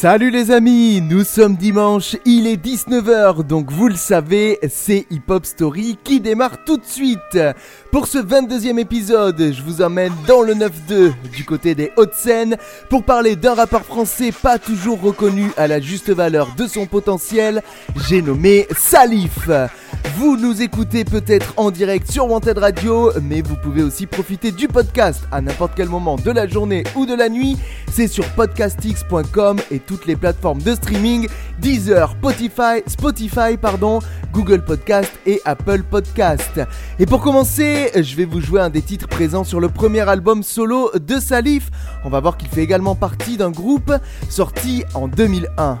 Salut les amis, nous sommes dimanche, il est 19h, donc vous le savez, c'est Hip Hop Story qui démarre tout de suite. Pour ce 22e épisode, je vous emmène dans le 9-2 du côté des Hauts-de-Seine pour parler d'un rappeur français pas toujours reconnu à la juste valeur de son potentiel, j'ai nommé Salif. Vous nous écoutez peut-être en direct sur Wanted Radio, mais vous pouvez aussi profiter du podcast à n'importe quel moment de la journée ou de la nuit. C'est sur podcastx.com et toutes les plateformes de streaming Deezer, Spotify, Spotify Google Podcast et Apple Podcast. Et pour commencer, je vais vous jouer un des titres présents sur le premier album solo de Salif. On va voir qu'il fait également partie d'un groupe sorti en 2001.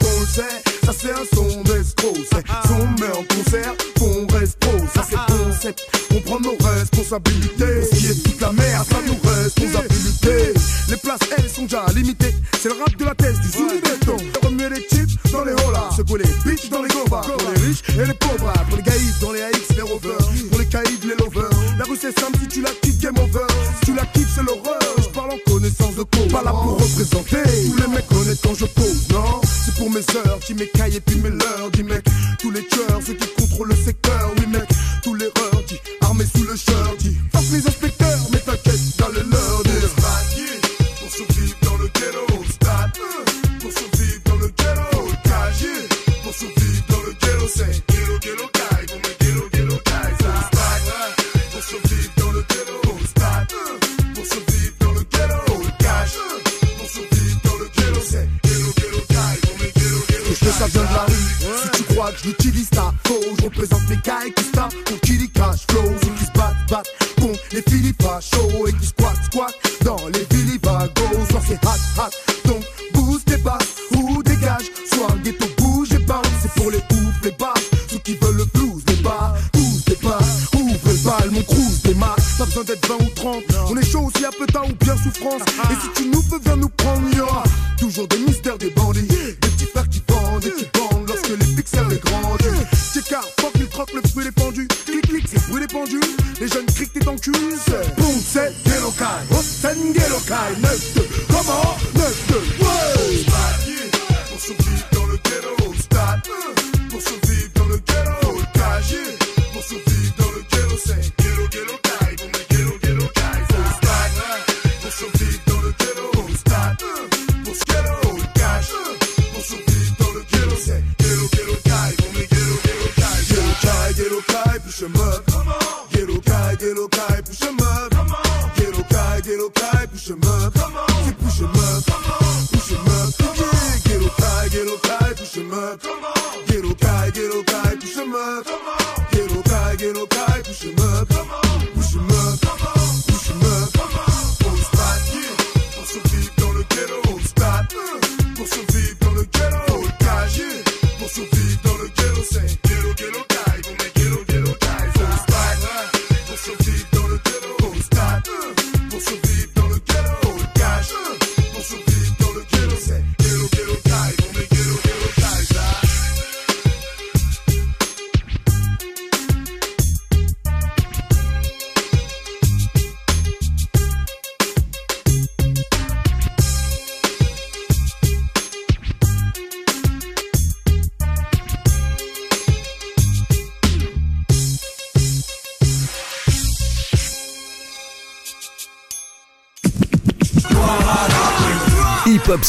qu'on le sait, ça c'est un son d'escroc. C'est ah, ah. son met en concert qu'on reste pro. Ça c'est ah, concept, on prend nos responsabilités. Ce qui est toute la merde, ça nous responsabilités. Les places, elles sont déjà limitées. C'est le rap mes you puis me love?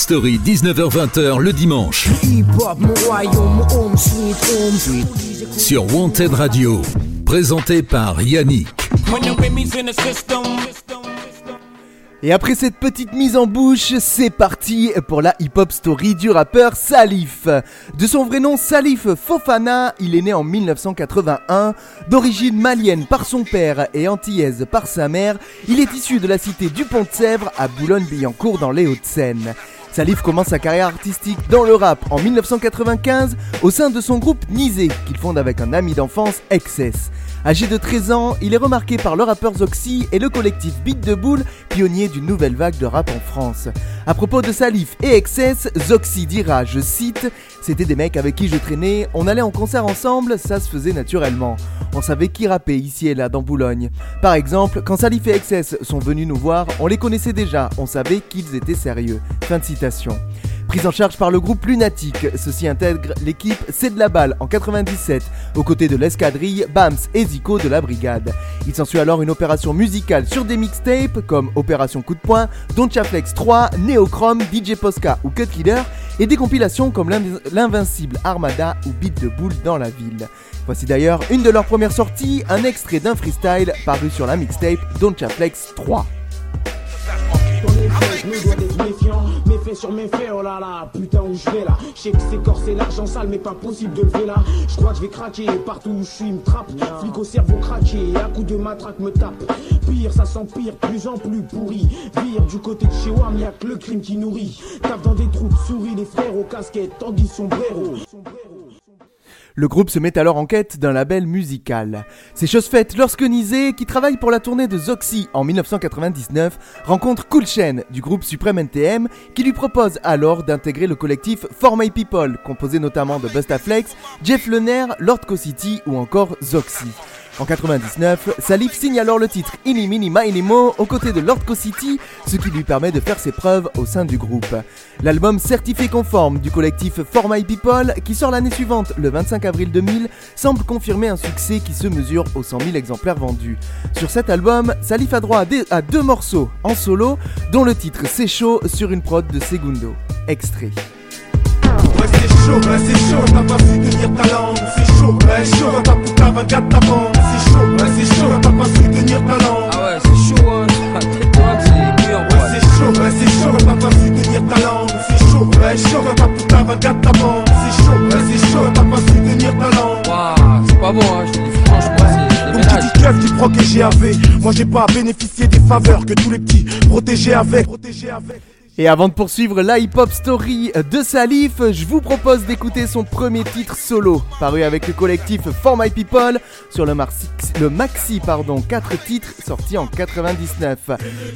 Story, 19h-20h le dimanche. Sur Wanted Radio, présenté par Yannick. Et après cette petite mise en bouche, c'est parti pour la hip-hop story du rappeur Salif. De son vrai nom Salif Fofana, il est né en 1981. D'origine malienne par son père et antillaise par sa mère, il est issu de la cité du Pont de Sèvres à Boulogne-Billancourt dans les Hauts-de-Seine. Salif commence sa carrière artistique dans le rap en 1995 au sein de son groupe Nizé qu'il fonde avec un ami d'enfance, Excess. Âgé de 13 ans, il est remarqué par le rappeur Zoxy et le collectif Beat de Boule, pionnier d'une nouvelle vague de rap en France. À propos de Salif et Excess, Zoxy dira, je cite, C'était des mecs avec qui je traînais, on allait en concert ensemble, ça se faisait naturellement. On savait qui rappait ici et là dans Boulogne. Par exemple, quand Salif et Excess sont venus nous voir, on les connaissait déjà, on savait qu'ils étaient sérieux. Fin de citation prise en charge par le groupe Lunatique. Ceci intègre l'équipe C'est de la balle en 97, aux côtés de l'escadrille Bams et Zico de la brigade. Il s'ensuit alors une opération musicale sur des mixtapes comme Opération Coup de poing, Donchaflex 3, Neochrome, DJ Posca ou Cut Killer, et des compilations comme l'invincible Armada ou Beat de Boule dans la ville. Voici d'ailleurs une de leurs premières sorties, un extrait d'un freestyle paru sur la mixtape Donchaflex 3 sur mes faits, oh là là, putain où je vais là? Je sais que c'est corsé l'argent sale, mais pas possible de lever là. Je crois que je vais craquer, partout où je suis, me trappe. Flic au cerveau craqué, à coup de matraque me tape. Pire, ça s'empire, plus en plus pourri. Vire du côté de chez Wam, y'a que le crime qui nourrit. Tape dans des troupes, souris les frères aux casquettes, tandis sombrero. sombrero. Le groupe se met alors en quête d'un label musical. C'est chose faite lorsque Nizé, qui travaille pour la tournée de Zoxy en 1999, rencontre Cool du groupe Supreme NTM qui lui propose alors d'intégrer le collectif For My People, composé notamment de Bustaflex, Jeff Lener, Lord Co-City ou encore Zoxy. En 99, Salif signe alors le titre Ini Mini Mo aux côtés de Lord City, ce qui lui permet de faire ses preuves au sein du groupe. L'album certifié conforme du collectif For My People, qui sort l'année suivante, le 25 avril 2000, semble confirmer un succès qui se mesure aux 100 000 exemplaires vendus. Sur cet album, Salif a droit à, deux morceaux en solo, dont le titre C'est chaud sur une prod de Segundo. Extrait. Ouais c'est chaud, ouais c'est chaud, t'as pas su tenir ta langue. C'est chaud, ouais chaud, ta putain va ta bande C'est chaud, ouais c'est chaud, t'as pas su tenir ta langue. Ah ouais c'est chaud hein, Ouais c'est chaud, ouais c'est chaud, t'as pas su tenir ta langue. C'est chaud, ouais chaud, ta putain va ta bande C'est chaud, ouais c'est chaud, t'as pas su tenir ta langue. Waouh, c'est pas bon hein, je te dis franchement c'est des keuf qui protégé avec Moi j'ai pas bénéficié des faveurs que tous les petits protégés avec. Protégés avec et avant de poursuivre la hip-hop story de Salif, je vous propose d'écouter son premier titre solo, paru avec le collectif For My People sur le, le maxi pardon, 4 titres sortis en 99.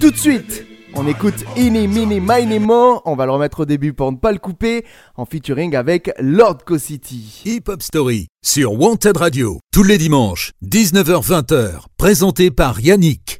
Tout de suite, on écoute Ini Mini Mini Mo, on va le remettre au début pour ne pas le couper, en featuring avec Lord Co City. Hip Hop Story sur Wanted Radio, tous les dimanches, 19h-20h, présenté par Yannick.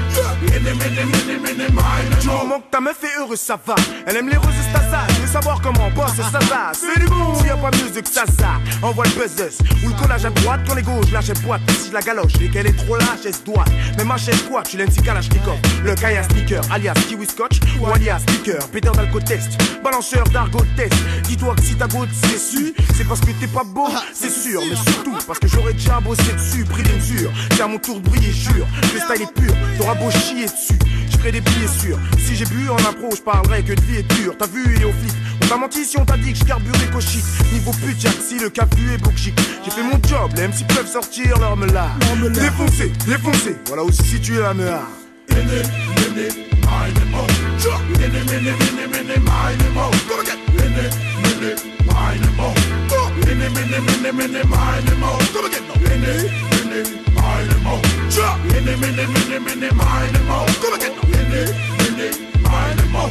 Moment que ta meuf est heureuse, ça va. Elle aime les roses Stasa. Je veux savoir comment bosse ça va. C'est du bon. S'il y a pas mieux que ça, ça. Envoie le buzz Ou le collage à droite quand les gauches lâche boîte. Si je la galoche et qu'elle est trop lâche, elle se doit. Mais ma chaise quoi, tu l'aimes si Kalashnikov. Le Kaya Sneaker, alias Kiwi Scotch. Ou alias Sneaker, pédeur d'alcotest. Balanceur d'argot test. Dis-toi que si ta goutte c'est su, c'est parce que t'es pas beau, c'est sûr. Mais surtout parce que j'aurais déjà bossé dessus, pris des mesures. C'est à mon tour de briller, jure. Le style est pur, t'auras beau chier dessus. Je ferai des billets sûrs. Si j'ai bu en impro, je parlerai que de vie est dure. T'as vu, et au flic, on t'a menti si on t'a dit que je carburais. Niveau pute, si le cap est chic. J'ai fait mon job, les MC peuvent sortir leur là. Défoncé, défoncé, voilà où se situe la meule. Mini, mini, mini, mini, mine mo. Gonna get no mini, mini, mine mo.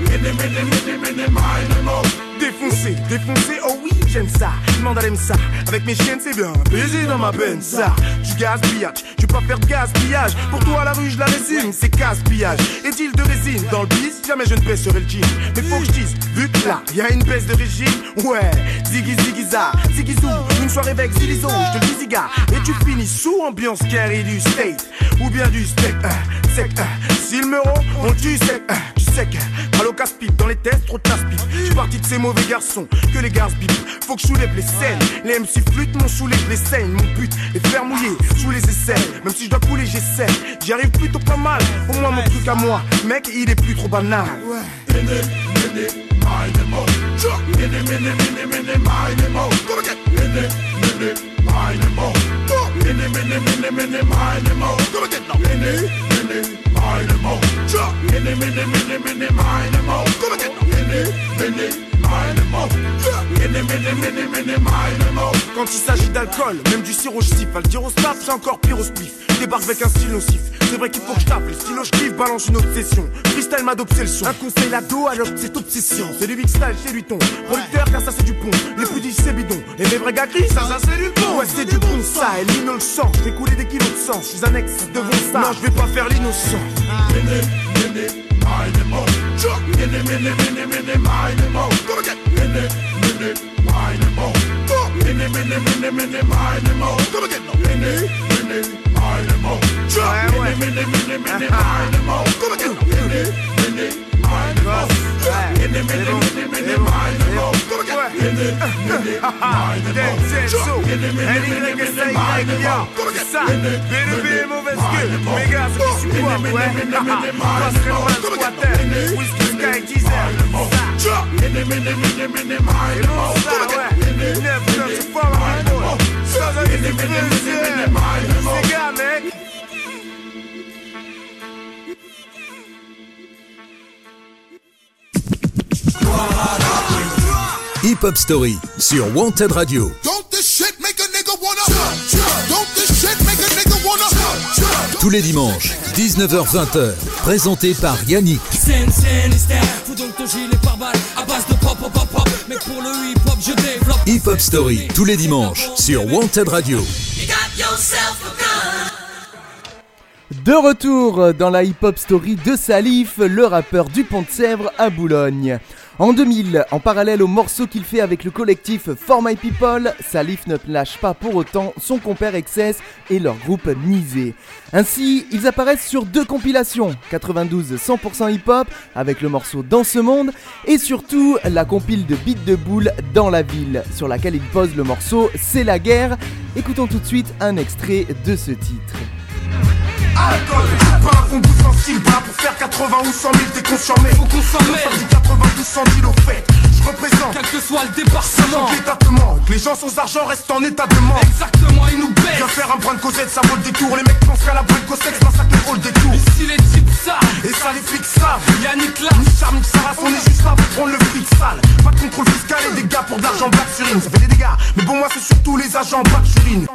Mini, mini, mini, mini, mine mo. Défoncé, défoncé, oh oui, j'aime ça. Demande à ça. Avec mes chiennes, c'est bien. Baiser dans ma peine, ça. Du gaspillage, tu peux pas faire de gaspillage. Pour toi, la rue, je la résume, c'est gaspillage. Et-il de résine dans le bis, jamais je ne baisserai le jean. Mais faut que je dise, vu que là, y a une baisse de régime, ouais. Ziggy, ziggy, za, ziggy, une soirée avec Zilizo, je te dis ziga. Et tu finis sous ambiance carry du state. Ou bien du steak, euh, sec, euh. Si le meuro, on tue sec, euh, tu au casse-pipe, dans les tests, trop de. Je suis parti de ces mauvais garçons que les garces bip. Faut que je soulève les scènes. Les MC flûtent, mon soulève les scènes. Mon but est faire mouiller sous les aisselles. Même si je dois couler, j'essaie. J'y arrive plutôt pas mal. Au moins mon truc à moi, mec, il est plus trop banal. Mini, Mini, mini, mini, mini, minimo. Come again. Mini, mini. Quand il s'agit d'alcool, même du sirop je le dire au c'est encore pire au spliff. Débarque avec un style nocif. C'est vrai qu'il faut que je tape. Les stylos je balance une obsession. Freestyle m'a d'obsession. Un conseil l'ado alors cette obsession. C'est du big style, c'est du ton. Producteur, car ça c'est du pont. Les dits c'est bidon. Et les vrais gars ça, ça c'est du bon. Ouais, c'est du bon ça. Et l'ino le. J'ai coulé des kilos de sang. Je suis annexe devant ça. Non, je vais pas faire l'innocent. took many, many, many, many, many more. Gonna get many, many, many more. Fuck many, many, many, many, many more. Gonna get many, many, many more. Took many, many, many, many, many more. Gonna get many, many. This shit make a nigga wanna? Don't this shit make a nigga wanna? Tous les dimanches, 19h-20h, présenté par Yannick. Scène, scène, style. Fous donc ton gilet par balle à base de pop, pop, pop, pop. Mec, pour le hip hop, je développe. Hip Hop Story, tous les dimanches, sur Wanted Radio. You got yourself a gun. De retour dans la hip-hop story de Salif, le rappeur du Pont de Sèvres à Boulogne. En 2000, en parallèle au morceau qu'il fait avec le collectif For My People, Salif ne lâche pas pour autant son compère Excess et leur groupe Nisé. Ainsi, ils apparaissent sur deux compilations, 92 100% hip-hop avec le morceau Dans ce monde et surtout la compile de Beat de Boule dans la ville sur laquelle ils posent le morceau C'est la guerre. Écoutons tout de suite un extrait de ce titre. Alcool, pas un fond sensible, pas pour faire 80 ou 100 000, t'es mais Faut qu'on s'en mêle. du 92 100 000 au fait. Je représente Quel que soit le département. que les gens sans argent restent en état de mort. Exactement, ils nous Viens baissent. faire un point de causette, ça vaut le détour. Les mecs pensent qu'à la brune cosette, c'est ça qui rôle des tours. Ici, les types savent. Et ça les flics savent. Yannick là. Ni charme, ni Sarah, on est juste là pour prendre le fric sale. Pas de contrôle fiscal et des gars pour de l'argent black sur une. Ça fait des dégâts, mais bon, moi c'est surtout les agents black sur une.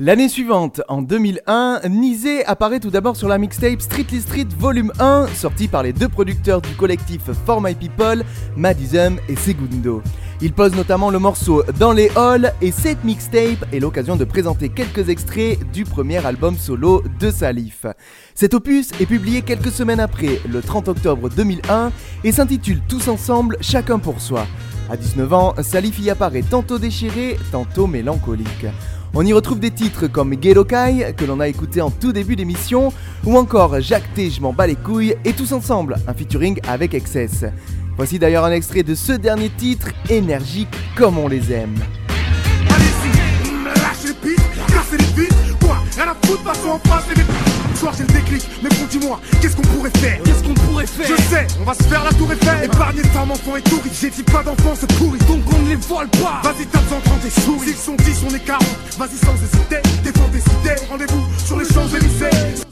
L'année suivante, en 2001, Nizé apparaît tout d'abord sur la mixtape Streetly Street Volume 1, sortie par les deux producteurs du collectif For My People, Madism et Segundo. Il pose notamment le morceau Dans les halls et cette mixtape est l'occasion de présenter quelques extraits du premier album solo de Salif. Cet opus est publié quelques semaines après, le 30 octobre 2001, et s'intitule Tous ensemble, chacun pour soi. À 19 ans, Salif y apparaît tantôt déchiré, tantôt mélancolique. On y retrouve des titres comme Ghetto Kai, que l'on a écouté en tout début d'émission, ou encore Jacques T, je m'en bats les couilles, et tous ensemble, un featuring avec Excess. Voici d'ailleurs un extrait de ce dernier titre, énergique comme on les aime. Soir j'ai le déclic, mais bon dis-moi, qu'est-ce qu'on pourrait faire Qu'est-ce qu'on pourrait faire Je sais, on va se faire la tour Eiffel. Épargner femmes, enfants et touris J'ai dit pas d'enfants, c'est pourri. Donc on ne les vole pas. Vas-y tape en 30 et souris. S'ils sont 10, on est 40 Vas-y sans hésiter, défends tes idées. Rendez-vous sur les Champs-Élysées.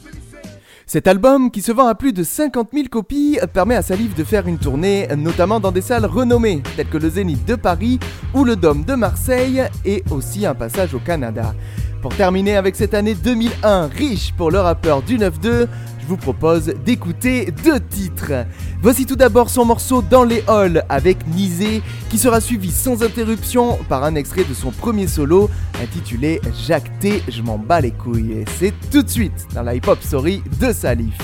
Cet album, qui se vend à plus de 50 000 copies, permet à Salif de faire une tournée, notamment dans des salles renommées, telles que le Zénith de Paris ou le Dôme de Marseille, et aussi un passage au Canada. Pour terminer avec cette année 2001 riche pour le rappeur du 9-2, je vous propose d'écouter deux titres. Voici tout d'abord son morceau Dans les halls avec Nizé, qui sera suivi sans interruption par un extrait de son premier solo intitulé Jacques T, je m'en bats les couilles. C'est tout de suite dans la hip-hop story de Salif.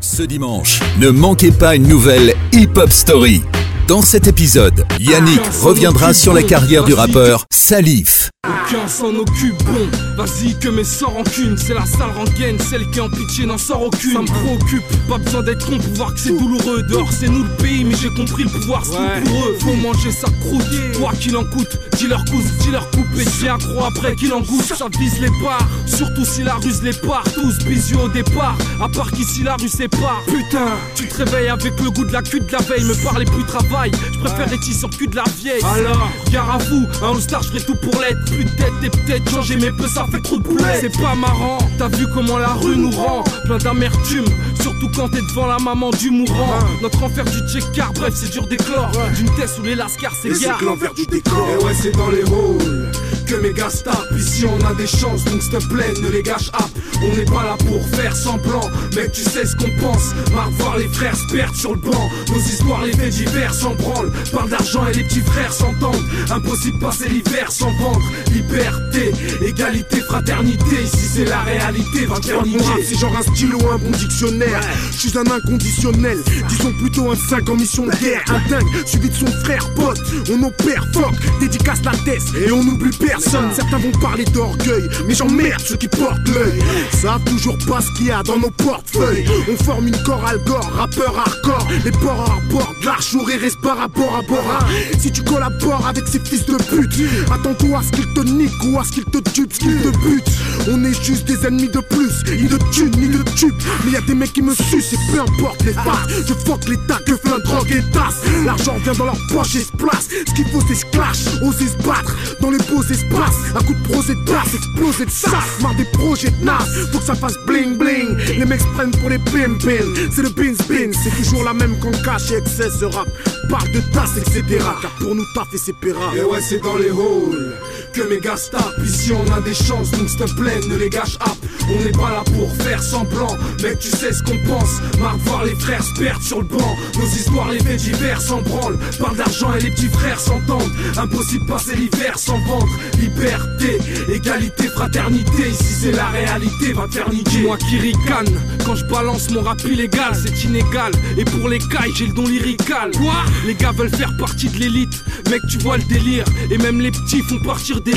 Ce dimanche, ne manquez pas une nouvelle Hip Hop Story. Dans cet épisode, Yannick reviendra sur la carrière du rappeur Salif. Aucun s'en occupe, bon, vas-y que mes sorts rancune C'est la sale rengaine, celle qui en pitié n'en sort aucune. Ça me préoccupe, pas besoin d'être con pour voir que c'est douloureux. Dehors c'est nous le pays, mais j'ai compris le pouvoir c'est tout pour eux. Faut manger sa croûte, quoi qu'il en coûte Dis-leur cousse, dis-leur coupe et tiens croix après qu'il en goûte. Ça vise les parts, surtout si la ruse les part. Tous bisous au départ, à part qu'ici la rue sépare. Putain, tu te réveilles avec le goût de la cul de la veille Me parlez plus travail, je préfère être sur cul de la vieille. Alors, gare à vous, un all-star je ferai tout pour l'être. Plus de tête et peut-être changer mes peu ça fait trop de boulet C'est pas marrant, t'as vu comment la rue nous rend. Plein d'amertume, surtout quand t'es devant la maman du mourant. Notre enfer du check-car, bref c'est dur d'éclore. D'une tête où les lascars c'est s'égarent que l'envers du décor. Et ouais, dans les halls que mes gars tapent. Ici, on a des chances, donc s'il te plaît, ne les gâche pas. On n'est pas là pour faire semblant, mec, tu sais ce qu'on pense. Marre voir les frères se perdre sur le banc. Nos histoires, les faits divers s'en branlent. Parle d'argent et les petits frères s'entendent. Impossible passer l'hiver sans vendre. Liberté, égalité, fraternité. Ici, c'est la réalité, va niquer. c'est genre un stylo, un bon dictionnaire. Je suis un inconditionnel, disons plutôt un 5 en mission de guerre. Un dingue, suivi de son frère pote. On opère, fuck, dédicace la tête et on n'oublie Certains vont parler d'orgueil, mais j'emmerde ceux qui portent l'œil. Savent toujours pas ce qu'il y a dans nos portefeuilles. On forme une chorale gore, rappeur hardcore. Les ports arbordent l'archour et reste par rapport à Bora. Si tu collabores avec ces fils de pute, attends-toi à ce qu'ils te niquent ou à ce qu'ils te tuent, ce qu'ils te butent. On est juste des ennemis de plus, ni de thunes, ni de tubes. Mais y a des mecs qui me sucent et peu importe les faces. Je fuck l'état, que flingue, drogue et tasse. L'argent vient dans leur poche et se place. Ce qu'il faut, c'est se clash, oser se battre dans les beaux espaces. Un coup de prosé de basse, exploser de sas. Marre des projets de nas, faut que ça fasse bling bling. Les mecs prennent pour les pim pim. C'est le bins bins, c'est toujours la même qu'on cache et excès rap. Parle de tasse, etc. Car pour nous, taf et c'est péra. Et ouais, c'est dans les halls que mes gars se tapent. Ici, on a des chances, donc s'il te plaît, ne les gâche pas. On n'est pas là pour faire semblant, mec, tu sais ce qu'on pense. Marre voir les frères se perdre sur le banc. Nos histoires, les faits divers s'en branlent. Parle d'argent et les petits frères s'entendent. Impossible passer l'hiver sans vendre. Liberté, égalité, fraternité. Ici, c'est la réalité, va te faire niquer. Moi qui ricane quand je balance mon rap illégal, c'est inégal. Et pour les cailles, j'ai le don lyrical. Quoi? Les gars veulent faire partie de l'élite. Mec, tu vois le délire. Et même les petits font partir des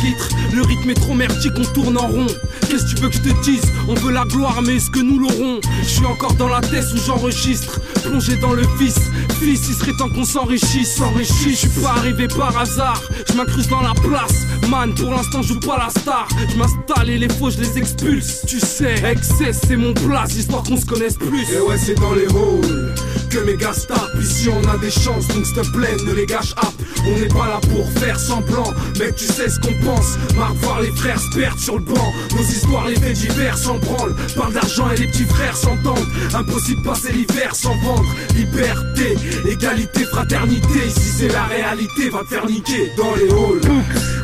Le rythme est trop merdique, on tourne en rond. Qu'est-ce que tu veux que je te dise? On veut la gloire, mais est-ce que nous l'aurons? Je suis encore dans la tête où j'enregistre. Plongé dans le vice. Fils, il serait temps qu'on s'enrichisse. S'enrichisse, je suis pas arrivé par hasard. Je m'incruste dans la place. Man, pour l'instant, je joue pas la star. Je m'installe et les faux, je les expulse. Tu sais, excès, c'est mon place, histoire qu'on se connaisse plus. Et ouais, c'est dans les halls que mes gars tapent. Ici, on a des chances, donc s'il te plaît, ne les gâche pas. On n'est pas là pour faire semblant, mec, tu sais ce qu'on pense. Marre voir les frères se perdre sur le banc. Nos histoires, les faits divers s'en branlent. Parle d'argent et les petits frères s'entendent. Impossible passer l'hiver sans vendre. Liberté, égalité, fraternité. Ici, c'est la réalité, va te faire niquer. Dans les halls,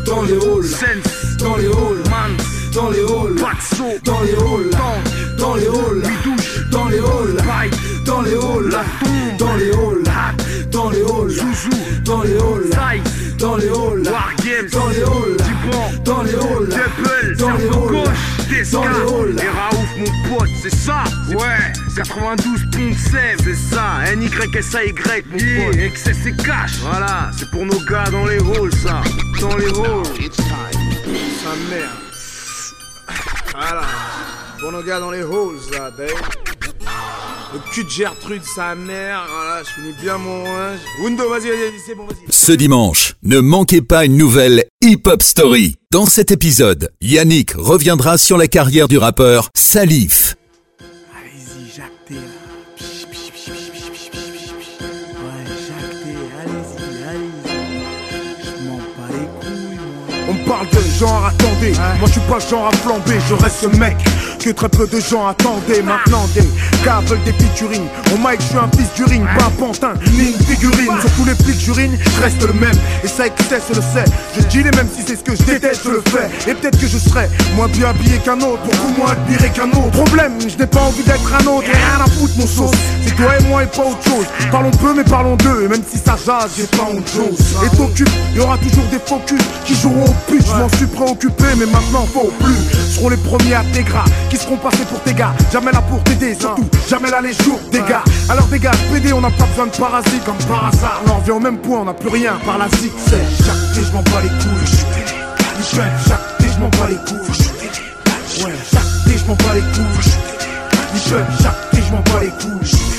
dans les halls, dans les halls, dans les halls, dans les halls, dans les halls, dans les halls, dans les halls, dans les halls, dans les halls, dans les halls, dans les halls, dans les halls, dans les halls, dans les halls, dans les halls. Et Raouf mon pote, c'est ça Ouais 92 ponts de sève C'est ça NYSAY mon pote c'est cash Voilà, c'est pour nos gars dans les halls ça Dans les halls Sa mère. Voilà. Pour nos gars dans les halls, là, Dave le cul de Gertrude, sa mère. Oh voilà, je finis bien mon linge. Windows, vas-y, vas-y, c'est bon, vas-y. Ce dimanche, ne manquez pas une nouvelle Hip Hop Story. Dans cet épisode, Yannick reviendra sur la carrière du rappeur Salif. Allez-y, Jacques T. Ouais, Jacques T, allez-y, allez-y. Je m'en bats les couilles, moi. On parle de genre, attendez. Ouais. Moi, je suis pas genre à flamber, je reste ce mec que très peu de gens attendaient. Maintenant, des veulent des featuring. Au mic, je suis un fils du ring, pas pantin, ni une figurine. Sur tous les j'urine, je reste le même. Et ça excès, je le sais. Je dis les mêmes si c'est ce que je déteste, je le fais. Et peut-être que je serai moins bien habillé qu'un autre, beaucoup moins admiré qu'un autre. Problème, je n'ai pas envie d'être un autre. Et rien à foutre, mon sauce. C'est toi et moi et pas autre chose. Parlons peu, mais parlons d'eux. Et même si ça jase, j'ai pas honte chose. Et t'occupes, y aura toujours des focus qui joueront au pute. Je m'en suis préoccupé, mais maintenant faut plus. Seront les premiers à tes seront passés pour tes gars. Jamais là pour t'aider, surtout jamais là les jours des gars. Alors des gars, PD, on n'a pas besoin de parasites comme par hasard. On en revient au même point, on n'a plus rien par la zik. C'est chaque je m'en bats les couilles. Je suis je suis bats les couilles. Ouais, chaque je m'en bats les couilles. Michel, chaque je m'en bats les couilles.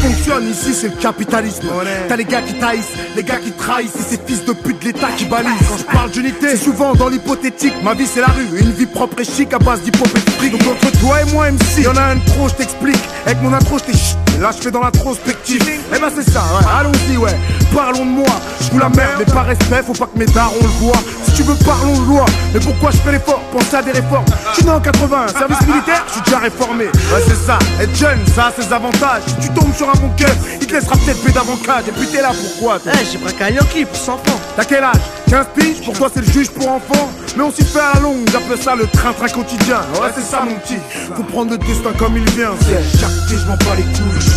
Fonctionne ici, c'est le capitalisme. T'as les gars qui taillissent, les gars qui trahissent, et ces fils de pute de l'État qui balisent. Quand je parle d'unité, c'est souvent dans l'hypothétique. Ma vie, c'est la rue, une vie propre et chic à base d'hypopétrique. Donc entre toi et moi, MC, y'en a un trop, je t'explique. Avec mon intro, je t'ai Là, je fais dans l'introspective. Eh ben, c'est ça, ouais. Allons-y, ouais. Parlons de moi. Je vous la merde, mais par respect, faut pas que mes darons le voient. Si tu veux, parlons de loi. Mais pourquoi je fais l'effort Pensez à des réformes? Je suis né en 80, service militaire, je suis déjà réformé. Ouais, c'est ça. Être jeune, ça a ses avantages. Si tu tombes sur un bon cœur, il te laissera peut-être paix d'avocat. Et puis t'es là pourquoi Eh, j'ai braqué un Yankee pour 100 francs. T'as quel âge? 15 piges? Pour toi, c'est le juge pour enfants. Mais on s'y fait à la longue, j'appelle ça le train-train quotidien. Ouais, c'est ça, mon petit. Faut prendre le destin comme il vient. C'est chaque je m'en bats les couilles.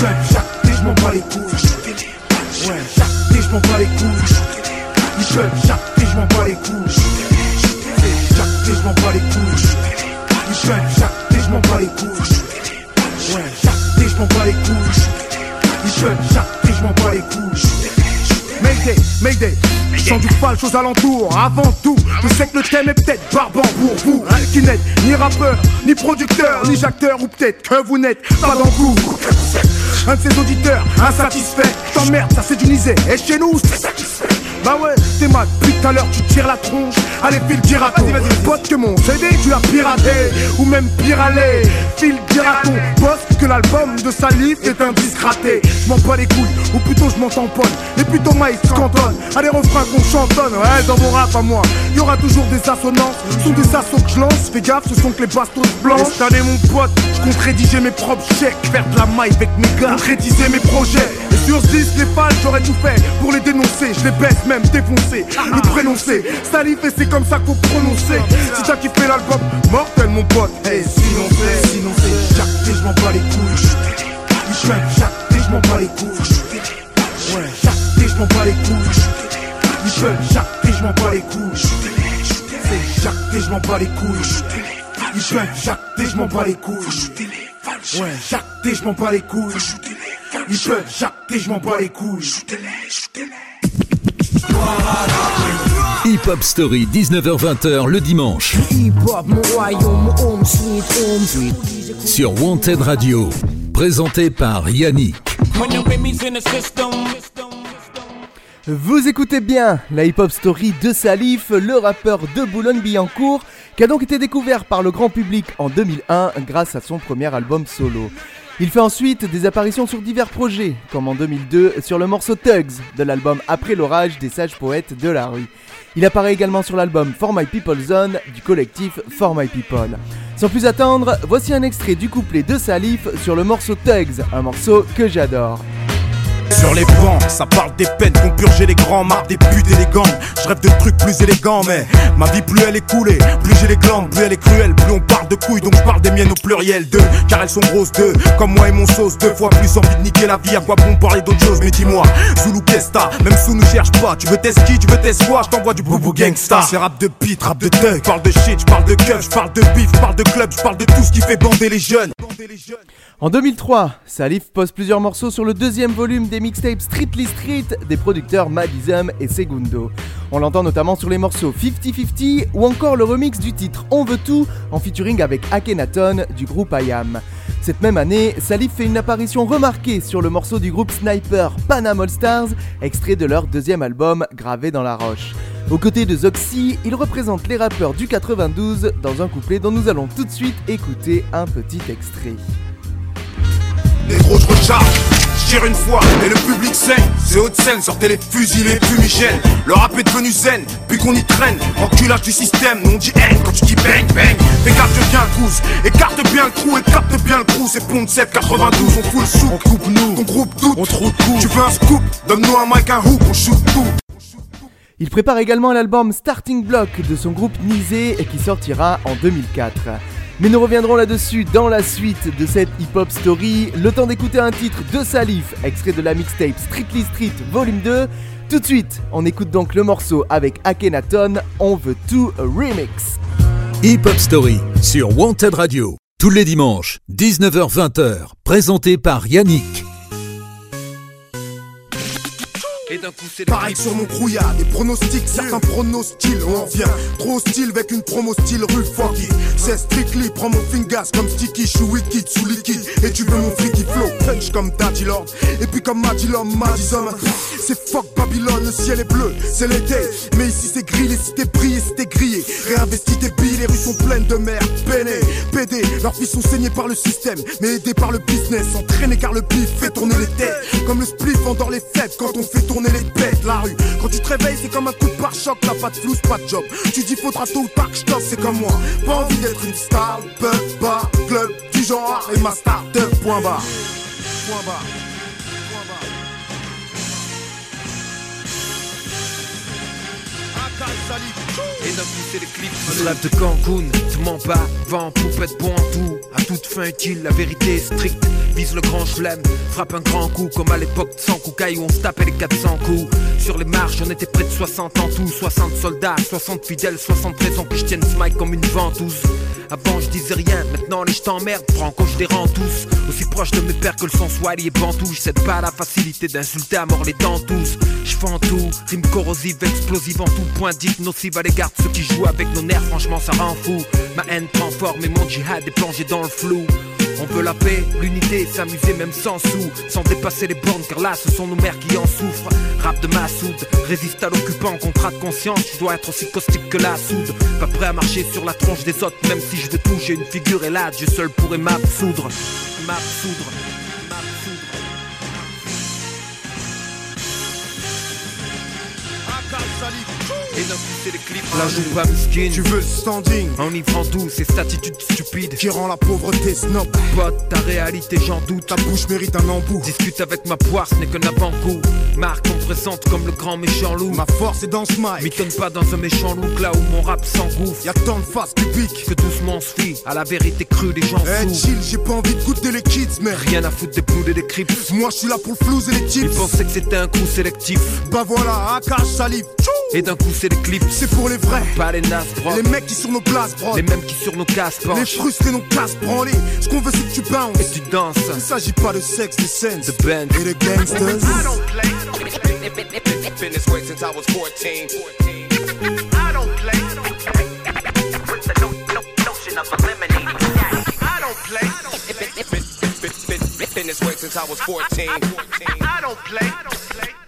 Chaque je m'en bats les couilles. Je m'en bats les couilles. Michel, chaque je m'en bats les couilles. Chaque je m'en bats les couilles. Michel, chaque je m'en bats les couilles. Ouais, chaque je m'en bats les couilles. Michel, chaque je m'en bats les couilles. Mayday, Mayday, Chant du falche aux alentours, avant tout, je sais que le thème est peut-être barbant pour vous, qui n'êtes ni rappeur, ni producteur, ni acteur, ou peut-être que vous n'êtes pas dans le coup. Un de ses auditeurs, insatisfait, t'emmerde, ça c'est du et chez nous, c'est satisfait. Bah ouais, t'es mal, depuis tout à l'heure tu tires la tronche. Allez file dire à ton pote que mon CD tu l'as piraté. Ou même pire aller, file dire à ton poste que l'album de Salif est un disque raté. Je m'en bats les couilles, ou plutôt je m'en tamponne. Et plutôt maïs cantonne, à des refrains qu'on chantonne. Ouais, dans mon rap à moi, y aura toujours des assonances. Sont des assauts que je lance, fais gaffe, ce sont que les bastos blancs. Année mon pote, je compte rédiger mes propres chèques. Faire de la maille avec mes gars, concrétiser mes projets. Et sur ce disque, les fans, j'aurais tout fait pour les dénoncer. Je les baisse même défoncer, le prénoncer. Salif et c'est comme ça qu'on prononcer. Si t'as kiffé l'album, mortel mon pote. Hey, sinon c'est, sinon c'est, chaque thé, je m'en bats les couilles. Michel, chaque thé, je m'en bats les couilles. Ouais, chaque thé, je m'en bats les couilles. Michel, chaque thé, je m'en bats les couilles. C'est chaque thé, je m'en bats les couilles. Michel, chaque thé, je m'en bats les couilles. Ouais, chaque thé, je m'en bats les couilles. Michel, chaque thé, je m'en bats les couilles. Hip Hop Story, 19h-20h le dimanche. Sur Wanted Radio. Présenté par Yannick. Vous écoutez bien la hip-hop story de Salif, le rappeur de Boulogne-Billancourt, qui a donc été découvert par le grand public en 2001 grâce à son premier album solo. Il fait ensuite des apparitions sur divers projets, comme en 2002 sur le morceau Tugs de l'album Après l'orage des sages poètes de la rue. Il apparaît également sur l'album For My People Zone du collectif For My People. Sans plus attendre, voici un extrait du couplet de Salif sur le morceau Tugs, un morceau que j'adore. Sur les bancs, ça parle des peines qu'ont purgé les grands marques des putes et les gangs. Je rêve de trucs plus élégants, mais ma vie plus elle est coulée, plus j'ai les glandes, plus elle est cruelle, plus on parle de couilles, donc je parle des miennes au pluriel. Deux, car elles sont grosses deux, comme moi et mon sauce, deux fois plus envie de niquer la vie, à quoi bon parler d'autre chose, mais dis-moi, Zulu Kesta, même sous nous cherche pas, tu veux tester qui, tu veux tester quoi, je t'envoie du boubou gangsta. C'est rap de pit, rap de thug, parle de shit, je parle de keuf, je parle de bif, je parle de club, je parle de tout ce qui fait bander les jeunes. En 2003, Salif pose plusieurs morceaux sur le deuxième volume des mixtapes Streetly Street des producteurs Madism et Segundo. On l'entend notamment sur les morceaux 50-50 ou encore le remix du titre On veut tout en featuring avec Akhenaton du groupe IAM. Cette même année, Salif fait une apparition remarquée sur le morceau du groupe Sniper Panam All Stars, extrait de leur deuxième album Gravé dans la roche. Aux côtés de Zoxy, il représente les rappeurs du 92 dans un couplet dont nous allons tout de suite écouter un petit extrait. Négro, je recharge. Je tire une fois et le public saigne. C'est haute scène, sortez les fusils, les fumigènes. Le rap est devenu zen, puis qu'on y traîne. Enculage du système, nous on dit haine quand tu dis bang bang. Gaffe bien cruise, écarte bien le trou, écarte bien le trou. C'est Pont 7 92, on fout le sou. On coupe nous, on groupe tout, on trouve tout. Tu veux un scoop, donne-nous un mic, un hoop, on shoot tout. Il prépare également l'album Starting Block de son groupe Nizé qui sortira en 2004. Mais nous reviendrons là-dessus dans la suite de cette hip-hop story. Le temps d'écouter un titre de Salif, extrait de la mixtape Strictly Street Volume 2. Tout de suite, on écoute donc le morceau avec Akhenaton, On veut tout remix. Hip Hop Story sur Wanted Radio. Tous les dimanches, 19h-20h, présenté par Yannick. Et Et Pareil sur mon grouillard, des pronostics, certains pronostiles, on en vient. Trop hostile avec une promo style rue Foggy. C'est strictly, prends mon fingas comme sticky, je suis wicked sous liquide. Et tu veux mon freaky flow, punch comme Daddy Lord. Et puis comme Madilom, Madison. C'est fuck Babylone, le ciel est bleu, c'est l'été. Mais ici c'est gris, les cités brillent, c'était grillé. Réinvestis tes billes, les rues sont pleines de merde. Peiné, PD, leurs fils sont saignés par le système, mais aidés par le business. Entraînés car le pif fait tourner les têtes. Comme le spliff endort les fêtes quand on fait tourner les bêtes. La rue, quand tu te réveilles, c'est comme un coup de pare-choc. T'as pas de flouze, pas de job. Tu dis faudra tôt ou tard que je c'est comme moi. Pas envie d'être une star, pub, bar, club, du genre et ma start-up, point barre. Point barre. Coup c'est les clips Je rêve de Cancun, tu m'en bats, vent, poupette, bon en tout. À toute fin utile, la vérité est stricte. Vise le grand chelem, frappe un grand coup. Comme à l'époque de 100 coups où on se tapait les 400 coups. Sur les marches, on était près de 60 en tout. 60 soldats, 60 fidèles, 60 raisons que je tienne ce mic comme une ventouse avant je disais rien, maintenant les je t'emmerde, Franco je les rends tous Aussi proche de mes pères que le son Swahili et Bantou Je cède pas la facilité d'insulter à mort les dents tous Je tout, rime corrosive, explosive en tout point Dites nocive à l'égard de ceux qui jouent avec nos nerfs Franchement ça rend fou, ma haine prend et mon djihad est plongé dans le flou on veut la paix, l'unité, s'amuser même sans sous, sans dépasser les bornes, car là ce sont nos mères qui en souffrent. Rap de Massoud, résiste à l'occupant, contrat de conscience, je dois être aussi caustique que la soude. Pas prêt à marcher sur la tronche des autres, même si je veux j'ai une figure et là, Dieu seul pourrait m'absoudre. M'absoudre. Et d'un coup c'est les clips La joue pas miskin. Tu veux le standing. En livrant doux cette attitude stupide Qui rend la pauvreté snob. Pote ta réalité j'en doute. Ta bouche mérite un embout. Discute avec ma poire ce n'est qu'un avant-goût Marque on présente comme le grand méchant loup. Ma force est dans ce mic. M'étonne pas dans un méchant look là où mon rap s'engouffre. Y'a tant de faces cubiques Que doucement se fie à la vérité crue des gens Eh chill j'ai pas envie de goûter les kids mais Rien à foutre des poules et des crips. Moi je suis là pour le flouze et les tips. Ils pensaient que c'était un coup sélectif. Bah voilà, Akash salive. Et d'un coup c'est C'est pour les vrais. Pas les nas Les mecs qui sur nos places bro. Les mêmes qui sur nos casques Les frustrés nos casses branlés Ce qu'on veut c'est que tu bounces. Et tu danses. Il s'agit pas de sexe, de scènes The band. Et de gangsters. I don't play. Been this way since I was 14 I don't play. With the no, no, notion of eliminating I don't play. Been this way since I was 14 I don't play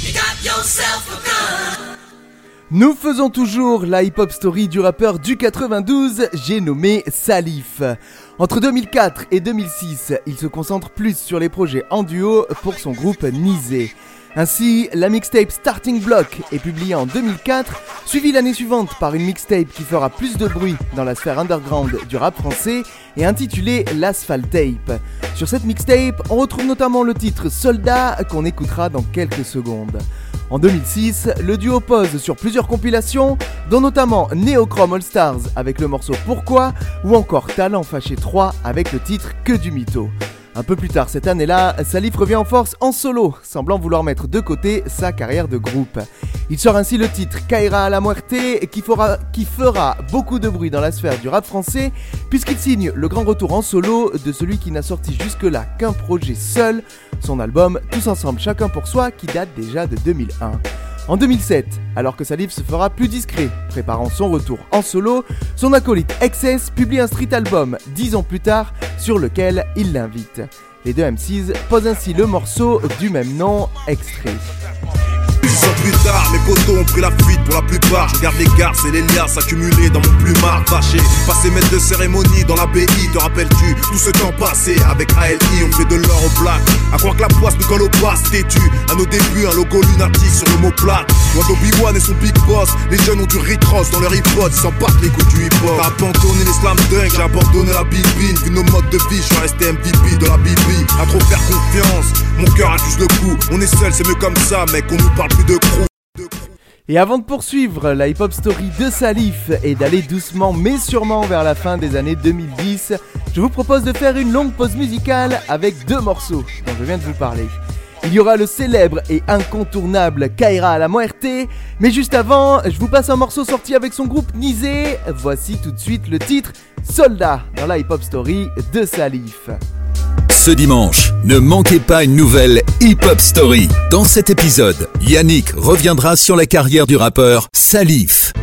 Nous faisons toujours la hip-hop story du rappeur du 92, j'ai nommé Salif. Entre 2004 et 2006, il se concentre plus sur les projets en duo pour son groupe Nizé. Ainsi, la mixtape Starting Block est publiée en 2004, suivie l'année suivante par une mixtape qui fera plus de bruit dans la sphère underground du rap français et intitulée L'Asphalt Tape. Sur cette mixtape, on retrouve notamment le titre Soldat qu'on écoutera dans quelques secondes. En 2006, le duo pose sur plusieurs compilations, dont notamment Neochrome All Stars avec le morceau Pourquoi ou encore Talent Fâché 3 avec le titre Que du mytho. Un peu plus tard cette année-là, Salif revient en force en solo, semblant vouloir mettre de côté sa carrière de groupe. Il sort ainsi le titre Kaira à la Muerte qui fera, qui fera beaucoup de bruit dans la sphère du rap français, puisqu'il signe le grand retour en solo de celui qui n'a sorti jusque-là qu'un projet seul, son album Tous ensemble chacun pour soi qui date déjà de 2001. En 2007, alors que Salif se fera plus discret, préparant son retour en solo, son acolyte XS publie un street album dix ans plus tard sur lequel il l'invite. Les deux MCs posent ainsi le morceau du même nom, extrait. Dix plus tard, mes potos ont pris la fuite pour la plupart. Je garde les garces et les liasses accumulés dans mon plumard fâché. Passé maître de cérémonie dans l'abbaye, te rappelles-tu? Tout ce temps passé avec ALI, on fait de l'or au plaque. À croire que la poisse nous colle au passe, têtu. À nos débuts, un logo lunatique sur le mot plat. Loin d'Obi-Wan et son big boss, les jeunes ont du retros dans leur hip-hop, ils s'en battent les coups du hip-hop. T'as abandonné les slam dunk, j'ai abandonné la bibine. Vu nos modes de vie, je suis resté MVP de la bibi. À trop faire confiance, mon cœur accuse le coup. On est seul, c'est mieux comme ça, mec, on nous parle plus de Et avant de poursuivre la hip-hop story de Salif et d'aller doucement mais sûrement vers la fin des années 2010, je vous propose de faire une longue pause musicale avec deux morceaux dont je viens de vous parler. Il y aura le célèbre et incontournable Kaira à la Muerte, mais juste avant, je vous passe un morceau sorti avec son groupe Nizé. Voici tout de suite le titre Soldat dans la hip-hop story de Salif. Ce dimanche, ne manquez pas une nouvelle Hip Hop Story. Dans cet épisode, Yannick reviendra sur la carrière du rappeur Salif.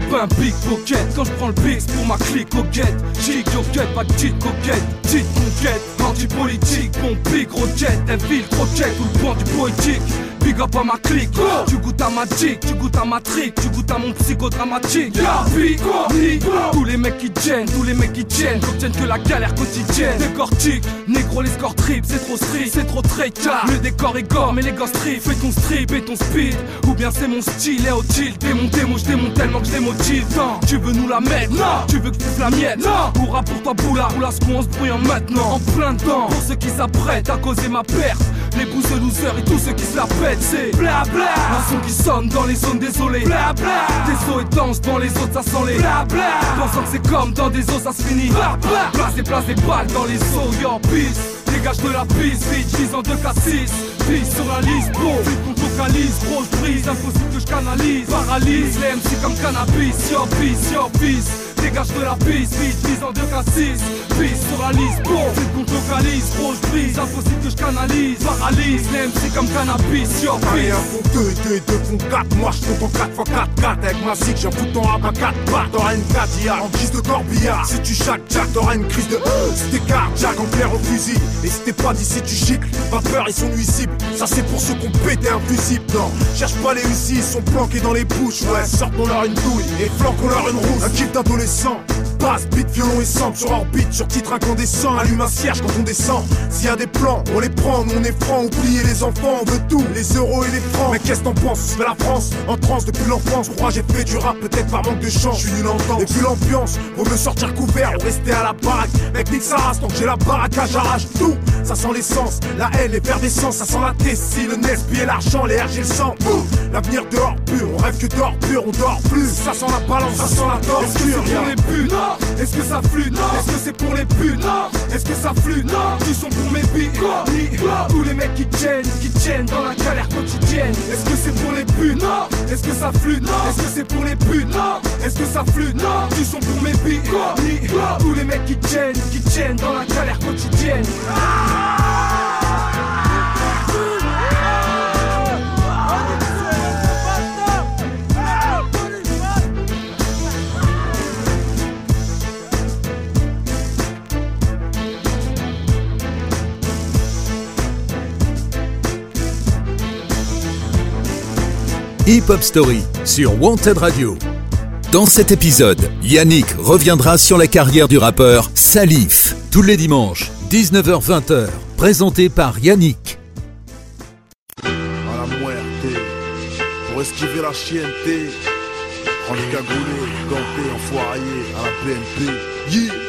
Suis pas un pickpocket quand je prends le pix pour ma clique au guette Chic coquette, pas de petite coquette, petite conquête Anti-politique, bon pic, roquette, infiltre roquette Tout le point du poétique. Big up à ma clique, tu goûtes à ma dick, tu goûtes à ma trick, tu goûtes à mon psychodramatique. Big ni tous les mecs qui tiennent, tous les mecs qui tiennent, n'obtiennent que la galère quotidienne. Décortique, négro les scores trip, c'est trop street, c'est trop très car le décor est gore, mais les gosses trip, fais ton strip et ton speed. Ou bien c'est mon style, est utile, démonter, moi je démonte tellement que je Non, tu veux nous la mettre, non, tu veux que tu la miette, non. Pourra pour toi, boula, ou la on se bruyant maintenant, en plein temps. Pour ceux qui s'apprêtent à causer ma perte, les bouseux losers et tous ceux qui se la pètent c'est bla bla. Un son qui sonne dans les zones désolées. Bla bla. Des sauts et danses dans les autres ça sent les bla bla. Pensant que c'est comme dans des os ça se finit. Bla bla. Place et place des balles dans les eaux yo peace Dégage de la piste, vise en 2 k 6 Pisse sur la liste, bon, vite qu'on focalise Gros brise, impossible que je canalise. Paralyse les MC comme cannabis. Yo peace, yo peace Dégage de la piste, vite, vise en 2 k 6 Pisse sur la liste, bon, vite qu'on focalise Gros brise, impossible que je canalise. Paralyse les MC comme cannabis peace un fond 2 2 2 font 4 Moi je compte en 4 x 4 4 Avec ma zig j'ai un fouton à ma 4 barres T'auras une Cadillac en guise de corbillard. Si tu chaques Jack t'auras une crise de euh, Si t'es cardiaque en clair au fusil. Et si t'es pas d'ici tu gicles Pas peur ils sont nuisibles. Ça c'est pour ceux qui ont pété un fusible. Non cherche pas les usines Ils sont planqués dans les bouches. Ouais sortons leur une douille Et flanquons leur une rousse. Un kiff d'adolescent adolescent Basse, beat, violon et sample sur orbite, sur titre incandescent, allume un cierge quand on descend. S'il y a des plans, on les prend, nous on est francs, oubliez les enfants, on veut tout, les euros et les francs. Mais qu'est-ce t'en penses? Je fais la France, en transe depuis l'enfance, crois j'ai fait du rap, peut-être par manque de chance, je suis nul en danse. Et puis l'ambiance, vaut me sortir couvert ou rester à la baraque. Mec, nique race, tant que j'ai la baraque, j'arrache tout. Ça sent l'essence, la haine, l'effervescence, ça sent la tessie, le Nespi et l'argent, les RG, le sang. L'avenir dehors pur, on rêve que d'or pur, on dort plus. Ça sent la balance, ça sent la torture. Est-ce que ça flûte? Non Est-ce que c'est pour les putes? Non Est-ce que ça flûte? Non Ils sont pour mes billes Ni Tous les mecs qui tiennent, qui tiennent dans la galère quotidienne. Est-ce que c'est pour les putes? Non Est-ce que ça flûte? Non Est-ce que c'est pour les putes? Non Est-ce que ça flûte? Non Ils sont pour mes billes Ni Tous les mecs qui tiennent, qui tiennent dans la galère quotidienne Hip Hop Story sur Wanted Radio. Dans cet épisode, Yannick reviendra sur la carrière du rappeur Salif. Tous les dimanches, 19h-20h, présenté par Yannick. à la muerte Pour esquiver la ganté, enfoiré à la Yeah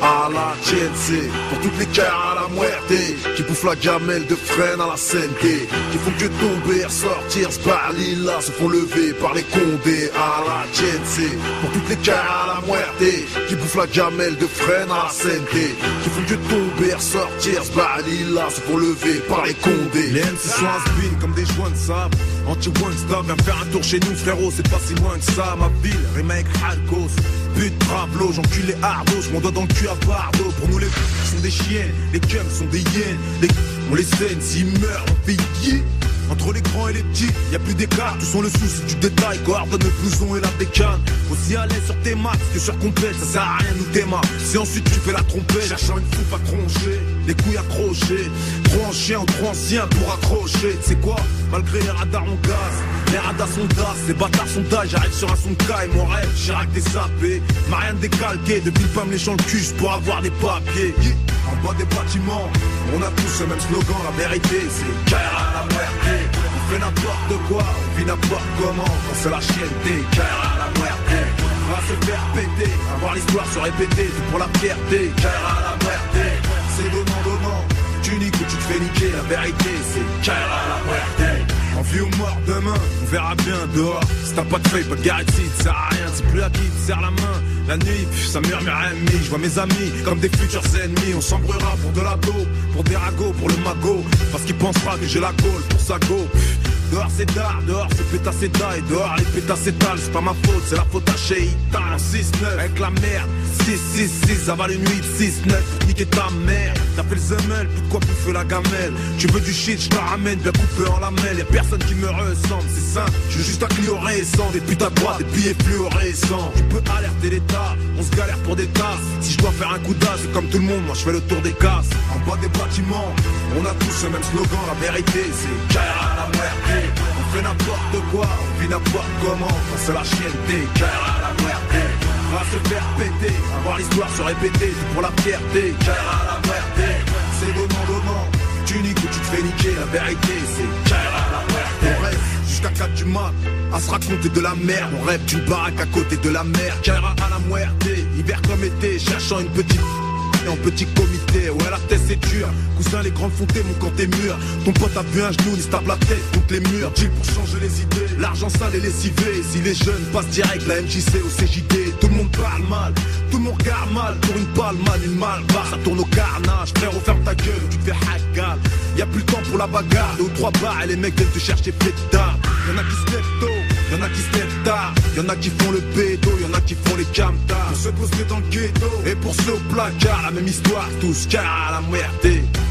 à la TNC, pour toutes les cœurs à la muerte Qui bouffent la gamelle de freine à la CNT Qui font que tomber, ressortir, se là Se font lever par les condés à la TNC Pour toutes les cœurs à la muerte Qui bouffent la gamelle de freine à la CNT Qui font que tomber, ressortir, se là Se font lever par les condés. Les MC sont has comme des joints de sable. Anti-one stop, viens faire un tour chez nous frérot C'est pas si loin que ça, ma ville, remake Halkos But, Pablo, j'encule les hardos, mon doigt dans le cul Pour nous les sont des chiennes, les cums sont des hyènes les on les saigne, s'ils meurent, on yeah. Entre les grands et les petits, y a plus d'écart, tous sont le souci du détail, coordonne le blouson et la bécane. Aussi à l'aise sur tes maths que sur complet, ça sert à rien nous démarre. Si ensuite tu fais la trompette, cherchant une soupe à troncher, les couilles accrochées, trop ancien ou trop ancien pour accrocher. Tu sais quoi, malgré les radars on gaz, les radars sont das, les bâtards sont d'âge, j'arrive sur un son de caille, mon rêve, Chirac des sapés, m'a rien décalqué, depuis pas me léchant le cul pour avoir des papiers. En bas des bâtiments, on a tous le même slogan, la vérité c'est Kaira la muerte. On fait n'importe quoi, on vit n'importe comment, quand c'est la chienneté, Kaira à la muerte. va se faire péter, à voir l'histoire se répéter, tout pour la fierté, à la muerte, c'est donnant donnant, tu niques ou tu te fais niquer, la vérité c'est à la muerte. En vie ou mort demain, on verra bien dehors. Si t'as pas de feuille, pas de garantie, ça sert à rien. C'est plus à qui te serre la main. La nuit, ça murmure à mi. Je vois mes amis comme des futurs ennemis. On s'embrouillera pour de la dos, pour des ragots, pour le magot. Parce qu'ils pensent pas que j'ai la gaule pour sa go. Dehors c'est tard, dehors c'est pétacéta Et dehors les pétacétales, c'est pas ma faute, c'est la faute à Sheita En 6-9 avec la merde 6-6-6, avale une 8-6-9 pour niquer ta mère T'as fait le zemel, pourquoi bouffer la gamelle? Tu veux du shit, je te ramène bien coupé en lamelle Y'a personne qui me ressemble, c'est simple Je veux juste un client récent, des putes à droite, des billets fluorescents Tu peux alerter l'état, on se galère pour des tasses. Si je dois faire un coup d'as, c'est comme tout le monde, moi je fais le tour des casses. En bas des bâtiments, on a tous le même slogan La vérité c'est à la muerte. On fait n'importe quoi, on vit n'importe comment. Quand c'est la chienneté, car à la muerte. Va se faire péter, à voir l'histoire se répéter Tout pour la fierté, à la muerte C'est donnant donnant, tu niques ou tu te fais niquer La vérité c'est car jusqu'à 4 du mat. À se raconter de la merde On rêve d'une baraque à côté de la mer. Car à la muerte, hiver comme été Cherchant une petite en petit comité, ouais la tête c'est dur. Cousin les grandes fontées mon camp tes murs Ton pote a vu un genou, il se tape la tête contre les murs. Deal pour changer les idées, l'argent sale et lessivé. Si les jeunes passent direct la MJC au CJD Tout le monde parle mal, tout le monde regarde mal. Pour une balle mal, une malle, bah ça tourne au carnage. Frère ferme ta gueule, tu te fais hagal Y'a plus le temps pour la bagarre, deux ou trois barres Et les mecs viennent te chercher pétard. Y'en a qui se lèvent Y'en a qui se lèvent tard, y'en a qui font le bédo, y'en a qui font les camtars. Pour ceux postés dans le ghetto, et pour ceux au placard, la même histoire, tous car à la muerte.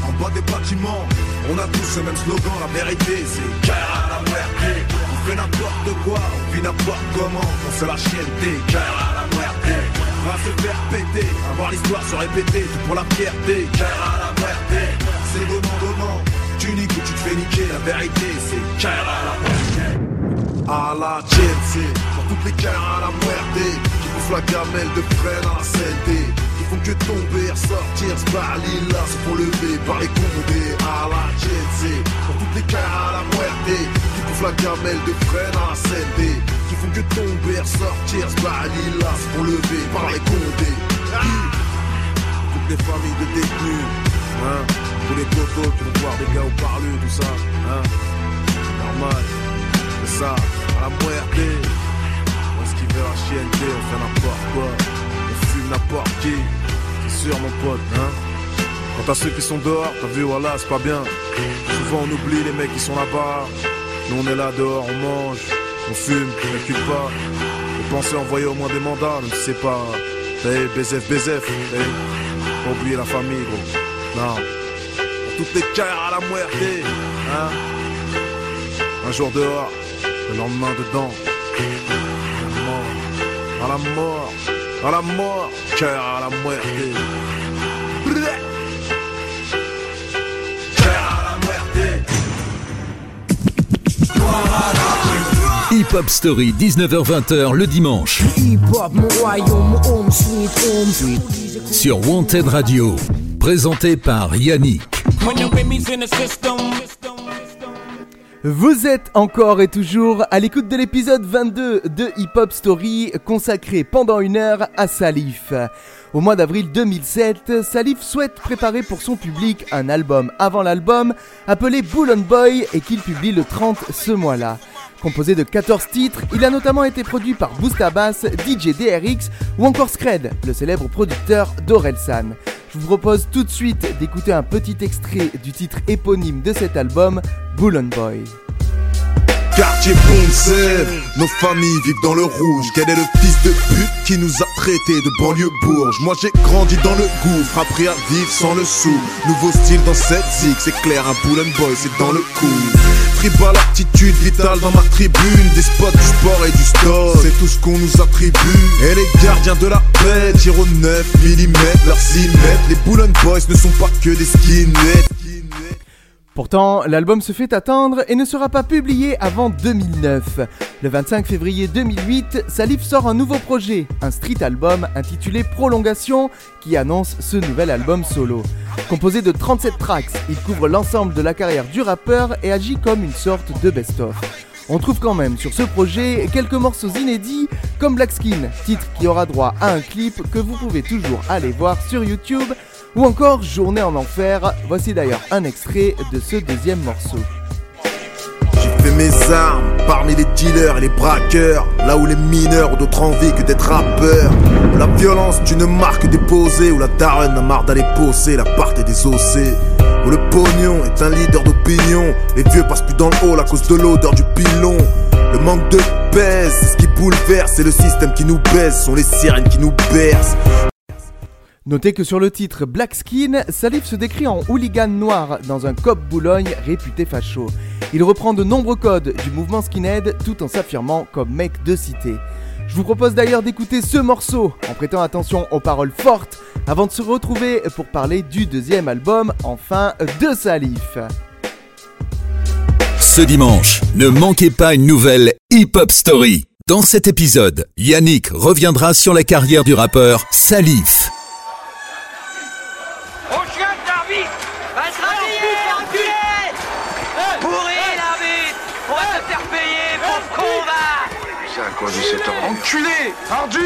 En bas des bâtiments, on a tous le même slogan, la vérité c'est car à la muerte. On fait n'importe quoi, on vit n'importe comment, on se la chienneté, car à la muerte. Va se faire péter, à voir l'histoire se répéter, tout pour la fierté, car à la muerte. C'est donnant donnant, tu niques ou tu te fais niquer, la vérité c'est car à la muerte à la GNC Pour toutes les cœurs à la muerte Qui bouffent la gamelle de frères à la Qui font que tomber, ressortir, se parler font lever par les condés à la GNC Pour toutes les cœurs à la muerte Qui bouffent la gamelle de frères à la Qui font que tomber, ressortir, se parler là font lever par les condés Toutes les familles de détenus hein. Tous les potos qui vont voir des gars au parlu, tout ça hein. Normal c'est ça, à la muerte. On esquive la chienneté, on fait n'importe quoi. On fume n'importe qui. C'est sûr, mon pote, hein. Quant à ceux qui sont dehors, t'as vu, voilà, c'est pas bien. Souvent, on oublie les mecs qui sont là-bas. Nous, on est là dehors, on mange, on fume, on recule pas. Et pensez envoyer au moins des mandats, même si c'est pas. Hey, BZF, BZF, hey. Pas oublier la famille, gros. Non. Toutes les carrières à la muerte, hein. Un jour dehors, le lendemain dedans. À la mort, à la mort, cœur à la muerte. Cœur à la muerte. Hip Hop Story, 19h-20h le dimanche. Sur Wanted Radio. Présenté par Yannick. Vous êtes encore et toujours à l'écoute de l'épisode 22 de Hip Hop Story consacré pendant une heure à Salif. Au mois d'avril 2007, Salif souhaite préparer pour son public un album avant l'album appelé Bull on Boy et qu'il publie le 30 ce mois-là. Composé de 14 titres, il a notamment été produit par Boosta Bass, DJ DRX ou encore Scred, le célèbre producteur d'Orelsan. Je vous propose tout de suite d'écouter un petit extrait du titre éponyme de cet album, Bull on Boy. Quartier Poncev, nos familles vivent dans le rouge. Quel est le fils de pute qui nous a traités de banlieue bourge? Moi j'ai grandi dans le gouffre, appris à vivre sans le sou. Nouveau style dans cette zig, c'est clair, un bull and boy, c'est dans le coup. Tribal attitude vitale dans ma tribune, des spots du sport et du stock. C'est tout ce qu'on nous attribue. Et les gardiens de la paix tirent au 9 mm, leurs 6 mètres. Les bull and boys ne sont pas que des skinheads. Pourtant, l'album se fait attendre et ne sera pas publié avant 2009. Le 25 février 2008, Salif sort un nouveau projet, un street album intitulé Prolongation, qui annonce ce nouvel album solo. Composé de 37 tracks, il couvre l'ensemble de la carrière du rappeur et agit comme une sorte de best-of. On trouve quand même sur ce projet quelques morceaux inédits comme Black Skin, titre qui aura droit à un clip que vous pouvez toujours aller voir sur YouTube, ou encore Journée en enfer, voici d'ailleurs un extrait de ce deuxième morceau. J'ai fait mes armes parmi les dealers et les braqueurs, là où les mineurs ont d'autres envies que d'être rappeurs. La violence d'une marque déposée, où la daronne a marre d'aller poser la part des ossés. Où le pognon est un leader d'opinion, les vieux passent plus dans le hall à cause de l'odeur du pilon. Le manque de pèse, ce qui bouleverse, c'est le système qui nous baisse, sont les sirènes qui nous bercent. Notez que sur le titre Black Skin, Salif se décrit en hooligan noir dans un cop Boulogne réputé facho. Il reprend de nombreux codes du mouvement skinhead tout en s'affirmant comme mec de cité. Je vous propose d'ailleurs d'écouter ce morceau en prêtant attention aux paroles fortes avant de se retrouver pour parler du deuxième album enfin de Salif. Ce dimanche, ne manquez pas une nouvelle Hip Hop Story. Dans cet épisode, Yannick reviendra sur la carrière du rappeur Salif. Cet ordre. Enculé Ardu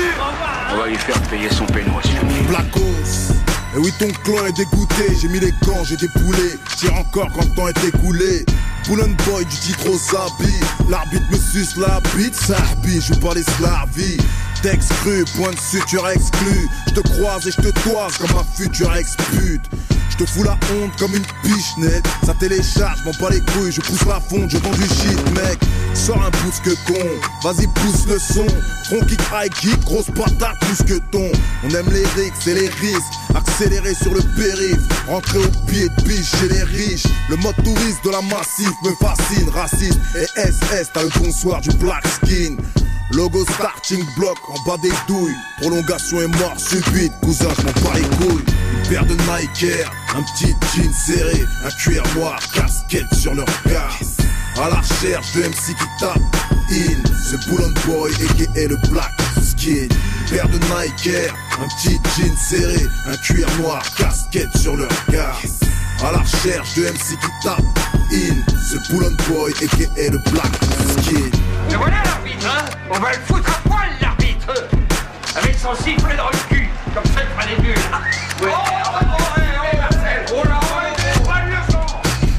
On va lui faire payer son peignoir, fini. Blacos. Et oui, ton clan est dégoûté. J'ai mis les gants, j'ai déboulé. Tire encore quand le temps est écoulé. Boulogne boy du titre au sabi. L'arbitre me suce la bite, sarbi. Je pas l'esclavie. Texte cru, point de suture exclu. Je te croise et je te toise comme un futur ex-pute. Je te fous la honte comme une pichenette. Ça télécharge, m'en pas les couilles. Je pousse la fonte, je vends du shit, mec. Sors un pouce que con, vas-y pousse le son. Front kick, high kick, grosse patate, plus que ton. On aime les rixes et les risques. Accélérer sur le périph', rentrer au pied de biche chez les riches. Le mode touriste de la massif me fascine, raciste. Et SS, t'as le bonsoir du black skin. Logo starting block en bas des douilles. Prolongation et mort subite, cousin, je m'en bats les couilles. Paire de Nike Air, un petit jean serré, un cuir noir, casquette sur leur regard. À la recherche de MC qui tape in, ce Boulogne Boy et le Black Skin. Paire de Nike Air, un petit jean serré, un cuir noir, casquette sur leur regard. À la recherche de MC qui tape in, ce Boulogne Boy et le Black Skin. Et voilà l'arbitre, hein On va le foutre à poil, l'arbitre Avec son sifflet dans le cul, comme ça il fera les nuls Ouais.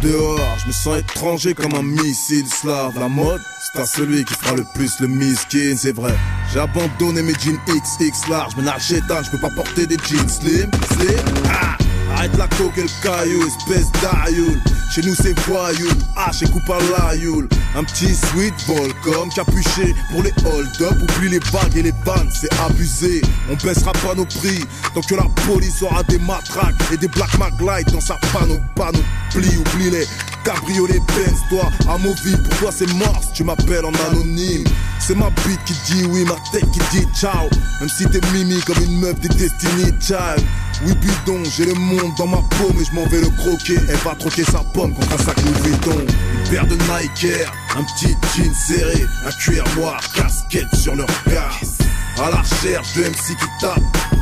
Dehors, je me sens étranger comme un missile slave. La mode, c'est à celui qui fera le plus le miskin, c'est vrai. J'ai abandonné mes jeans XX large, mais chétan, je peux pas porter des jeans slim, slim. Ah, arrête la coque et le caillou, espèce d'aïoul. Chez nous c'est voyou, hache et coupe à. Un petit sweet ball comme capuché pour les hold-up. Oublie les bagues et les bandes, c'est abusé. On baissera pas nos prix tant que la police aura des matraques et des black maglite dans sa panoplie. Oublie les cabriolets Benz, toi à Movie. Pourquoi c'est mort tu m'appelles en anonyme? C'est ma bite qui dit oui, ma tête qui dit ciao. Même si t'es mimi comme une meuf des Destiny Child. Oui, bidon, j'ai le monde dans ma peau, mais je m'en vais le croquer. Elle va troquer sa pomme contre un sac Louis Vuitton. Une paire de Nike Air, un petit jean serré, un cuir noir, casquette sur leur regard. À la recherche de MC qui tape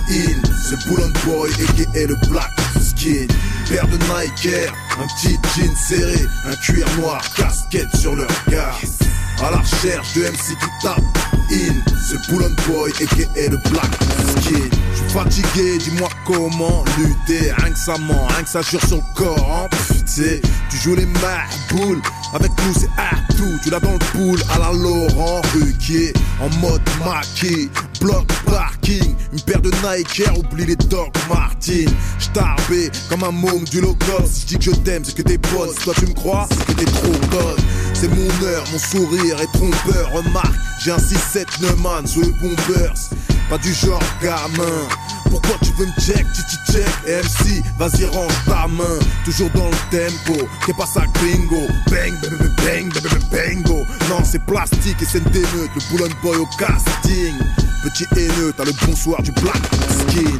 in, ce Boulogne Boy et le Black Skin. Paire de Nike Air, un petit jean serré, un cuir noir, casquette sur leur regard. À la recherche de MC qui tape in, ce Boulogne Boy et le Black Skin. Je suis fatigué, dis-moi comment lutter. Rien que ça ment, rien que ça jure sur le corps. Hein. Tu joues les boules Avec nous c'est à tout. Tu l'as dans le pool à la Laurent Ruquier. En mode maquis, bloc parking. Une paire de Nike Air, oublie les Doc Martin. J'tarbé comme un môme du low cost. Si je dis que je t'aime, c'est que t'es bonne. Si toi tu me crois, c'est que t'es trop bonne. C'est mon heure, mon sourire est trompeur. Remarque, j'ai un 6-7 Neumann le bombers. Pas du genre gamin. Pourquoi tu veux me check, t'y check. MC, vas-y range ta main. Toujours dans le tempo, qu'est pas ça gringo Bang, bang, bang, bang, bang, bango. Non c'est plastique et c'est une démeute. Le Boulogne Boy au casting. Petit haineux, t'as le bonsoir du black skin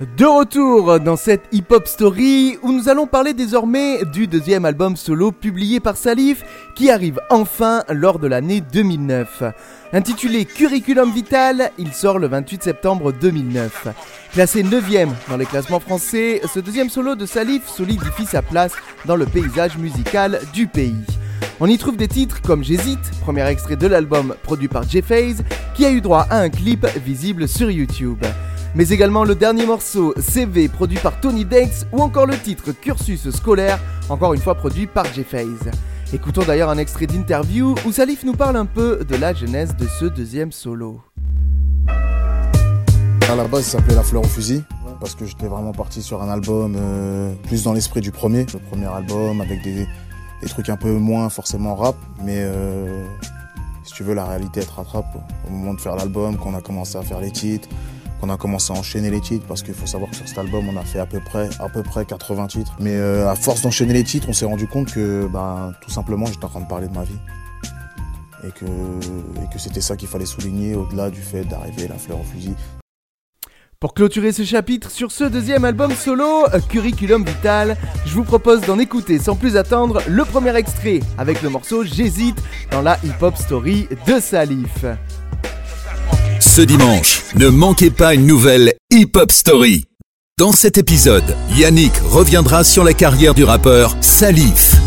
De retour dans cette hip-hop story où nous allons parler désormais du deuxième album solo publié par Salif qui arrive enfin lors de l'année 2009. Intitulé Curriculum Vital, il sort le 28 septembre 2009. Classé 9ème dans les classements français, ce deuxième solo de Salif solidifie sa place dans le paysage musical du pays. On y trouve des titres comme J'hésite, premier extrait de l'album produit par J-Phase, qui a eu droit à un clip visible sur YouTube. Mais également le dernier morceau CV produit par Tony Dex ou encore le titre Cursus scolaire, encore une fois produit par J-Phase. Écoutons d'ailleurs un extrait d'interview où Salif nous parle un peu de la genèse de ce deuxième solo. À la base, il s'appelait La fleur au fusil parce que j'étais vraiment parti sur un album euh, plus dans l'esprit du premier, le premier album avec des, trucs un peu moins forcément rap, mais euh, si tu veux, la réalité elle te rattrape. Au moment de faire l'album, quand on a commencé à faire les titres, qu'on a commencé à enchaîner les titres, parce qu'il faut savoir que sur cet album, on a fait à peu près, à peu près 80 titres. Mais euh, à force d'enchaîner les titres, on s'est rendu compte que, ben, tout simplement, j'étais en train de parler de ma vie. Et que, c'était ça qu'il fallait souligner au-delà du fait d'arriver la fleur au fusil. Pour clôturer ce chapitre sur ce deuxième album solo, Curriculum Vital, je vous propose d'en écouter sans plus attendre le premier extrait avec le morceau J'hésite dans la hip-hop story de Salif. Ce dimanche, ne manquez pas une nouvelle Hip Hop Story. Dans cet épisode, Yannick reviendra sur la carrière du rappeur Salif.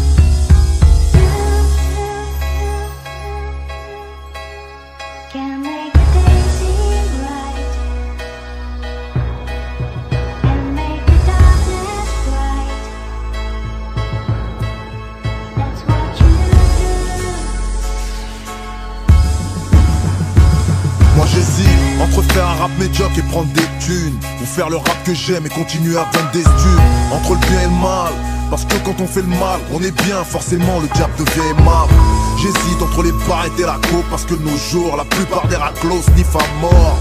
Prendre des thunes Ou faire le rap que j'aime et continuer à vendre des stupes Entre le bien et le mal Parce que quand on fait le mal, on est bien Forcément le diable devient aimable. J'hésite entre les barrettes et la coke Parce que nos jours, la plupart des raclos sniffent à mort.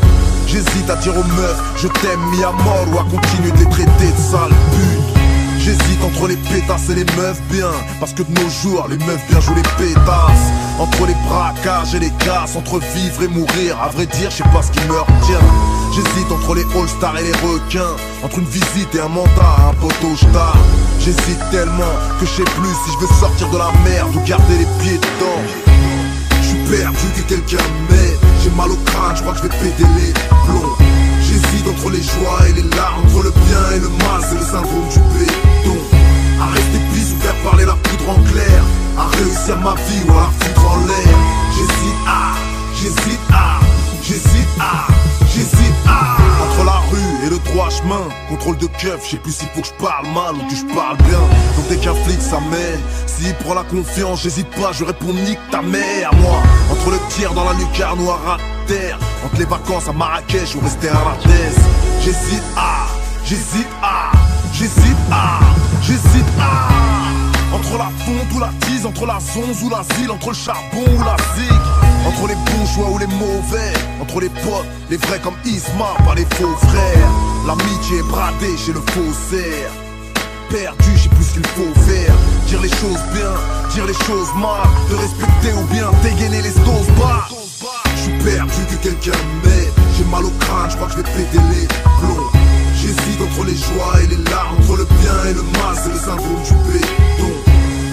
J'hésite à dire aux meufs, je t'aime mis à mort Ou à continuer de les traiter de sales putes J'hésite entre les pétasses et les meufs bien. Parce que de nos jours, les meufs bien jouent les pétasses. Entre les braquages et les casses Entre vivre et mourir, à vrai dire, je sais pas ce qui me retient. J'hésite entre les all-stars et les requins. Entre une visite et un mandat à un poteau star J'hésite tellement que je sais plus si je veux sortir de la merde Ou garder les pieds dedans. Je suis perdu que quelqu'un m'aide. J'ai mal au crâne, je crois que je vais péter les plombs Entre les joies et les larmes, entre le bien et le mal, c'est le syndrome du béton. À rester pisse ou faire parler la poudre en clair, à réussir ma vie ou à la foutre en l'air. J'hésite à, j'hésite à, j'hésite à, j'hésite à. Entre la rue et le droit chemin, contrôle de keuf, je sais plus s'il faut que je parle mal ou que je parle bien. Donc dès qu'un flic s'amène, s'il prend la confiance, j'hésite pas, je réponds nique ta mère. Moi, entre le tir dans la lucarne ou entre les vacances à Marrakech ou rester à Rodez, j'hésite à, j'hésite à, j'hésite à, j'hésite à. Entre la fonte ou la tise, entre la zonze ou l'asile, entre le charbon ou la zig, entre les bons choix ou les mauvais, entre les potes, les vrais comme Isma, pas les faux frères. L'amitié est bradée chez le faussaire. Perdu, je sais plus qu'il faut faire. Dire les choses bien, dire les choses mal, te respecter ou bien dégainer les stoses bas. Perdu que quelqu'un m'aide. J'ai mal au crâne, je crois que je vais péter les plombs. J'hésite entre les joies et les larmes, entre le bien et le mal, c'est le syndrome du béton.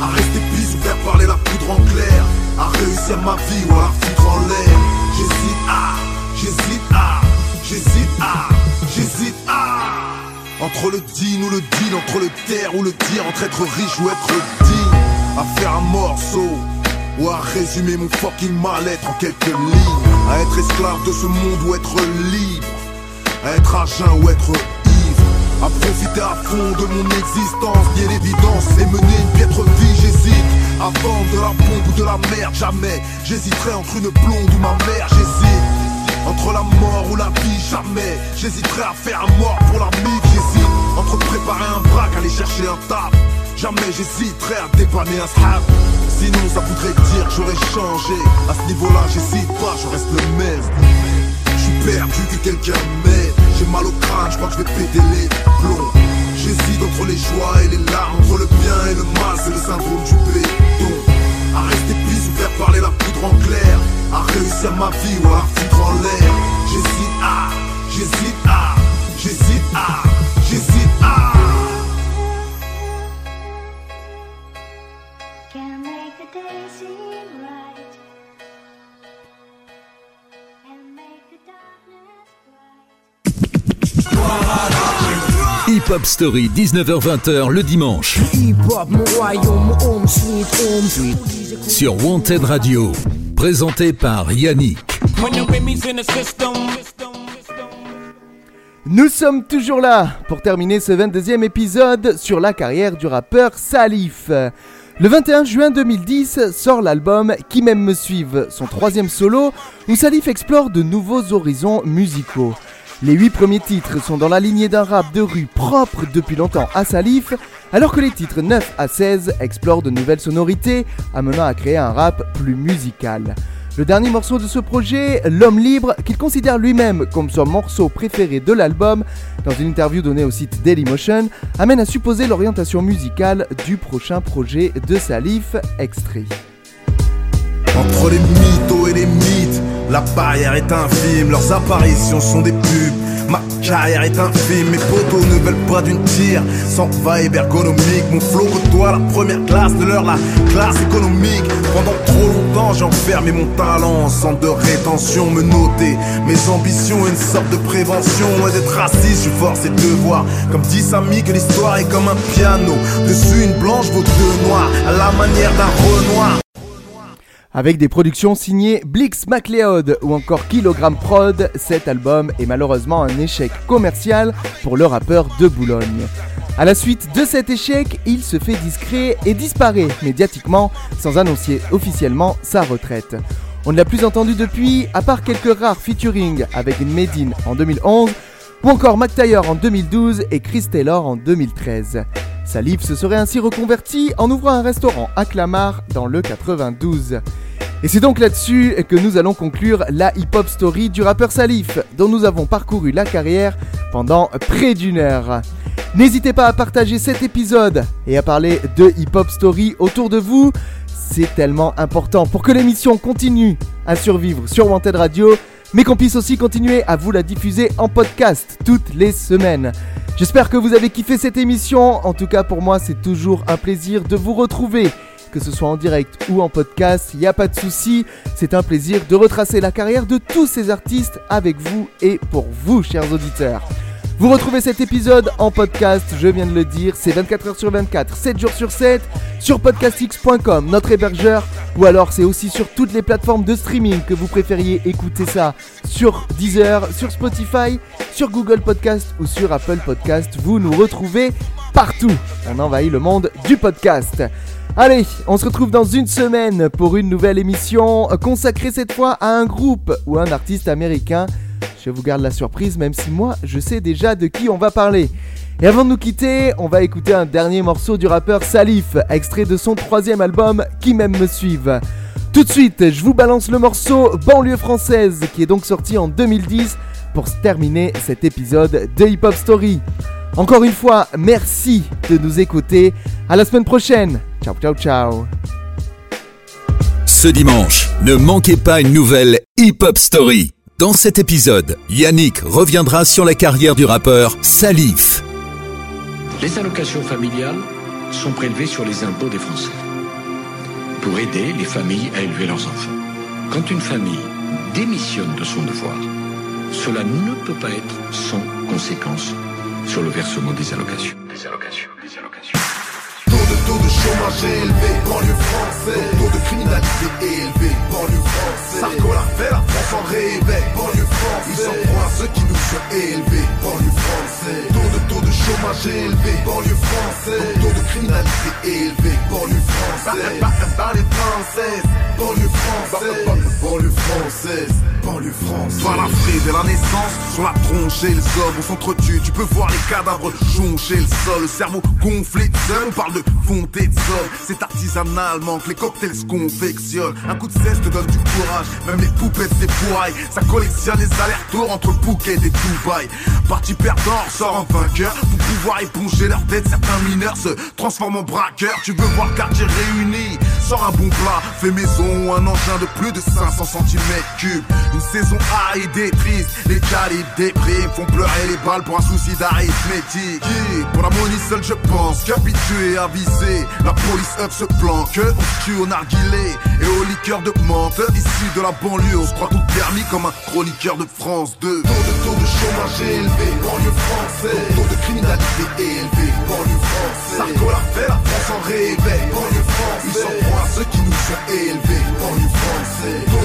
À rester pisse ou faire parler la poudre en clair, à réussir ma vie ou à la foutre en l'air. J'hésite à, j'hésite à, j'hésite à, j'hésite à. Entre le digne ou le deal, entre le terre ou le dire, entre être riche ou être digne, à faire un morceau. Ou à résumer mon fucking mal-être en quelques lignes À être esclave de ce monde ou être libre. À être à ou être ivre. À profiter à fond de mon existence Bien l'évidence et mener une piètre vie J'hésite. À vendre de la pompe ou de la merde Jamais. J'hésiterai entre une blonde ou ma mère J'hésite. Entre la mort ou la vie Jamais. J'hésiterai à faire un mort pour la mif J'hésite. Entre préparer un braque, aller chercher un taf Jamais j'hésiterai à dépanner un stab Sinon ça voudrait dire que j'aurais changé. À ce niveau-là j'hésite pas, je reste le même. Je suis perdu que quelqu'un m'aide. J'ai mal au crâne, je crois que je vais péter les plombs. J'hésite entre les joies et les larmes Entre le bien et le mal, c'est le syndrome du béton. À rester pisse ou faire parler la poudre en clair. À à ma vie ou à darkness Hip Hop Story, 19h-20h le dimanche. Hip-hop, mon royaume, mon home sweet home. Sur Wanted Radio. Présenté par Yannick. Nous sommes toujours là pour terminer ce 22e épisode sur la carrière du rappeur Salif. Le 21 juin 2010 sort l'album Qui m'aime me suive, son troisième solo, où Salif explore de nouveaux horizons musicaux. Les huit premiers titres sont dans la lignée d'un rap de rue propre depuis longtemps à Salif, alors que les titres 9 à 16 explorent de nouvelles sonorités, amenant à créer un rap plus musical. Le dernier morceau de ce projet, L'homme libre, qu'il considère lui-même comme son morceau préféré de l'album, dans une interview donnée au site Dailymotion, amène à supposer l'orientation musicale du prochain projet de Salif, extrait. Entre les mythos et les mythes, la barrière est infime, leurs apparitions sont des pubs. Ma carrière est infime, mes potos ne veulent pas d'une tire. Sans vibe ergonomique, mon flow côtoie la première classe de l'heure, la classe économique. Pendant trop longtemps, j'ai enfermé mon talent, en centre de rétention, me noter. Mes ambitions, une sorte de prévention. Loin d'être raciste, je suis forcé de voir. Comme dit Samy, que l'histoire est comme un piano. Dessus une blanche vaut deux noirs, à la manière d'un renoir. Avec des productions signées Blix MacLeod ou encore Kilogram Prod, cet album est malheureusement un échec commercial pour le rappeur de Boulogne. À la suite de cet échec, il se fait discret et disparaît médiatiquement sans annoncer officiellement sa retraite. On ne l'a plus entendu depuis, à part quelques rares featuring avec Medine en 2011 ou encore Taylor en 2012 et Chris Taylor en 2013. Salif se serait ainsi reconverti en ouvrant un restaurant à Clamart dans le 92. Et c'est donc là-dessus que nous allons conclure la hip-hop story du rappeur Salif, dont nous avons parcouru la carrière pendant près d'une heure. N'hésitez pas à partager cet épisode et à parler de hip-hop story autour de vous. C'est tellement important pour que l'émission continue à survivre sur Wanted Radio, mais qu'on puisse aussi continuer à vous la diffuser en podcast toutes les semaines. J'espère que vous avez kiffé cette émission. En tout cas, pour moi, c'est toujours un plaisir de vous retrouver. Que ce soit en direct ou en podcast, il n'y a pas de souci. C'est un plaisir de retracer la carrière de tous ces artistes avec vous et pour vous, chers auditeurs. Vous retrouvez cet épisode en podcast, je viens de le dire, c'est 24 heures sur 24, 7 jours sur 7, sur podcastx.com, notre hébergeur, ou alors c'est aussi sur toutes les plateformes de streaming que vous préfériez écouter ça, sur Deezer, sur Spotify, sur Google Podcast ou sur Apple Podcast, vous nous retrouvez partout. On envahit le monde du podcast. Allez, on se retrouve dans une semaine pour une nouvelle émission consacrée cette fois à un groupe ou un artiste américain. Je vous garde la surprise même si moi je sais déjà de qui on va parler. Et avant de nous quitter, on va écouter un dernier morceau du rappeur Salif, extrait de son troisième album Qui m'aime me suive. Tout de suite, je vous balance le morceau Banlieue française qui est donc sorti en 2010 pour terminer cet épisode de Hip Hop Story. Encore une fois, merci de nous écouter. À la semaine prochaine. Ciao, ciao, ciao. Ce dimanche, ne manquez pas une nouvelle Hip Hop Story. Dans cet épisode, Yannick reviendra sur la carrière du rappeur Salif. Les allocations familiales sont prélevées sur les impôts des Français pour aider les familles à élever leurs enfants. Quand une famille démissionne de son devoir, cela ne peut pas être sans conséquence sur le versement des allocations. Des allocations, des allocations. Chômage élevé, banlieue française. Taux de criminalité élevé, banlieue française. Sarko l'a fait, la France en rêvait, banlieue française. Ils en prend à ceux qui nous sont élevés, banlieue française. Taux de taux de chômage élevé, banlieue française. Taux de criminalité élevé, banlieue française. Banlieue française, banlieue française. Banlieue française, banlieue française. Par la frise et la naissance, sur la tronche et le somme, on s'entretue. Tu peux voir les cadavres joncher le sol, le cerveau gonflé. On parle de fonte c'est artisanal, manque les cocktails se confectionnent. Un coup de cesse te donne du courage, même les poupées c'est pourraille. Ça collectionne les allers-retours entre Phuket et Dubaï. Parti perdant, sort en vainqueur. Pour pouvoir éponger leur tête, certains mineurs se transforment en braqueurs. Tu veux voir le quartier réuni, Sors un bon plat, fait maison ou un engin de plus de 500 cm3. Une saison aride et triste, les calibres dépriment, font pleurer les balles pour un souci d'arithmétique. Pour la money seule je pense, qu'habitué à viser, la police up se planque, on tue au narguilé et au liqueur de menthe. Issu de la banlieue, on se croit tout permis comme un chroniqueur de France 2. Taux de taux de chômage élevé, banlieue française. Taux de criminalité élevé, banlieue française. Sarko l'a fait, la France en réveille, banlieue. Ils à ceux qui nous sont élevés, banlieue française.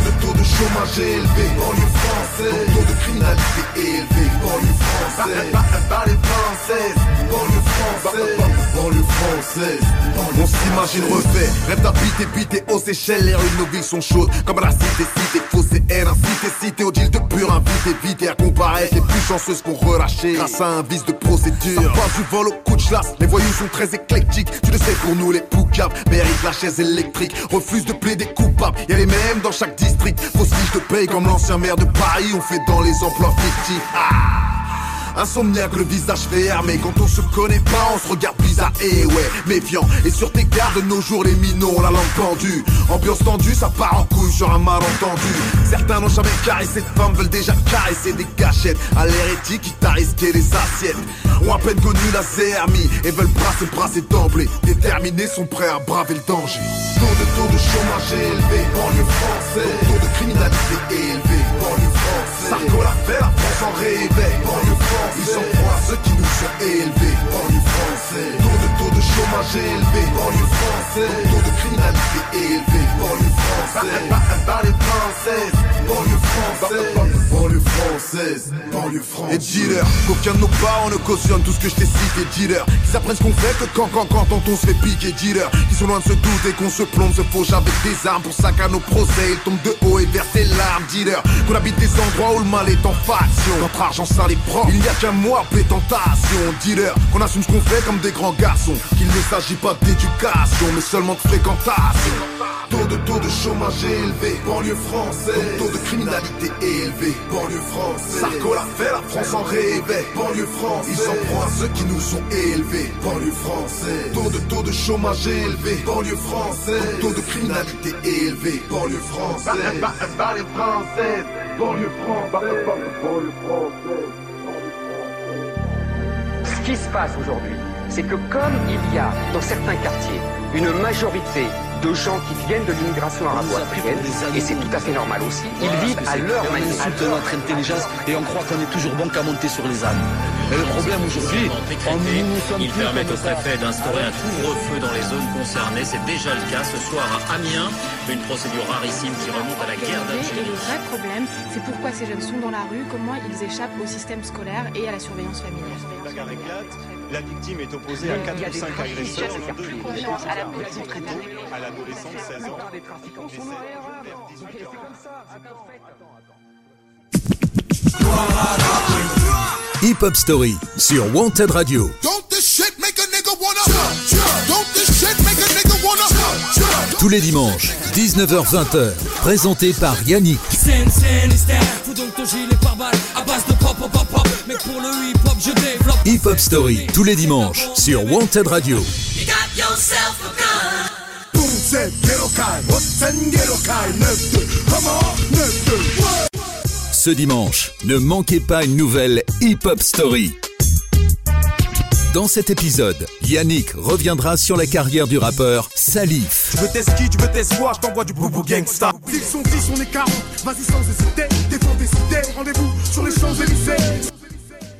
Chômage élevé, banlieue française. Taux de criminalité élevé, banlieue française. Banlieue française, banlieue française, banlieue française. On s'imagine refait, rêve d'habiter, biter aux Seychelles, les rues de nos villes sont chaudes, comme la cité, cité, fausse et haine, incité, cité, au deal de pur, invité, vite et à comparaître, les plus chanceuses qu'on relâché, grâce à un vice de procédure. Ça du vol au coup de chlasse, les voyous sont très éclectiques, tu le sais pour nous les poucaves, méritent la chaise électrique, refuse de plaider coupable, y'a les mêmes dans chaque district, fausse paye comme l'ancien maire de Paris, on fait dans les emplois fictifs. Ah Insomniaque, le visage fermé Quand on se connaît pas, on se regarde bizarre Et ouais, méfiant. Et sur tes gardes, de nos jours, les minots, la langue pendue. Ambiance tendue, ça part en couille sur un malentendu. Certains n'ont jamais caressé de femmes Veulent déjà caresser des gâchettes À l'hérétique, qui t'a risqué les assiettes. Ont à peine connu la CRMI Et veulent brasser, brasser d'emblée. Déterminés, sont prêts à braver le danger. Taux de taux de chômage élevé, banlieue française. Taux de criminalité élevé, banlieue Sarko l'a fait, la France en réveille, banlieue française ils prennent à ceux qui nous sont élevés, banlieue française. Chômage élevé, banlieue française. Taux de criminalité élevé, banlieue française. Banlieue française, banlieue française, banlieue française, banlieue française. Et dealer, qu'aucun de nos parents ne cautionne tout ce que je t'ai cité, dealer. Qui s'apprennent ce qu'on fait que quand, quand, quand, on se fait piquer, dealer. Qui sont loin de se douter qu'on se plombe, se fauche avec des armes pour sac à nos procès. Ils tombent de haut et versent tes larmes, dealer. Qu'on habite des endroits où le mal est en faction. Notre argent ça les prend. Il n'y a qu'un mois, tentation, dealer. Qu'on assume ce qu'on fait comme des grands garçons. Ne s'agit pas d'éducation, mais seulement de fréquentation. Taux de taux de chômage élevé, banlieue française. Taux de criminalité élevé, banlieue française. Sarko l'a fait, la France en réveille, banlieue française. Ils s'en prend à ceux qui nous sont élevés, banlieue française. Taux de taux de chômage élevé, banlieue française. Taux de criminalité élevé, banlieue française. Banlieue française, banlieue française, banlieue française. Ce qui se passe aujourd'hui, c'est que comme il y a dans certains quartiers une majorité de gens qui viennent de l'immigration arabo-africaine, et c'est tout à fait normal aussi, ils vivent à leur manière. de notre intelligence et on croit qu'on est toujours bon qu'à monter sur les ânes. Et le problème aujourd'hui, on nous, nous sommes Ils permettent au préfet d'instaurer un couvre-feu dans les zones concernées. C'est déjà le cas ce soir à Amiens. Une procédure rarissime qui remonte à la guerre Et d'Algérie. le vrai problème, c'est pourquoi ces jeunes sont dans la rue, comment ils échappent au système scolaire et à la surveillance familiale. La victime est opposée à Il y a 4 ou des 5 trafics, agresseurs, deux à la police très tard. À l'adolescent de 16 ans. Hip Hop Story sur Wanted Radio. Don't this shit make a nigga wanna Don't this shit make a nigga wanna Tous les dimanches, 19h-20h, présenté par Yannick. Mec, pour le hip hop, je développe. Hip Hop Story, tous les dimanches sur Wanted Radio. You got yourself a gun. Boom kai 9-2 Come on 9-2 Ce dimanche, ne manquez pas une nouvelle Hip Hop Story. Dans cet épisode, Yannick reviendra sur la carrière du rappeur Salif. Tu veux tes skis, tu veux tes voix, je t'envoie du boubou gangsta. Ils sont 10, on est 40 Vas-y sans hésiter Défends tes idées Rendez-vous sur les Champs-Élysées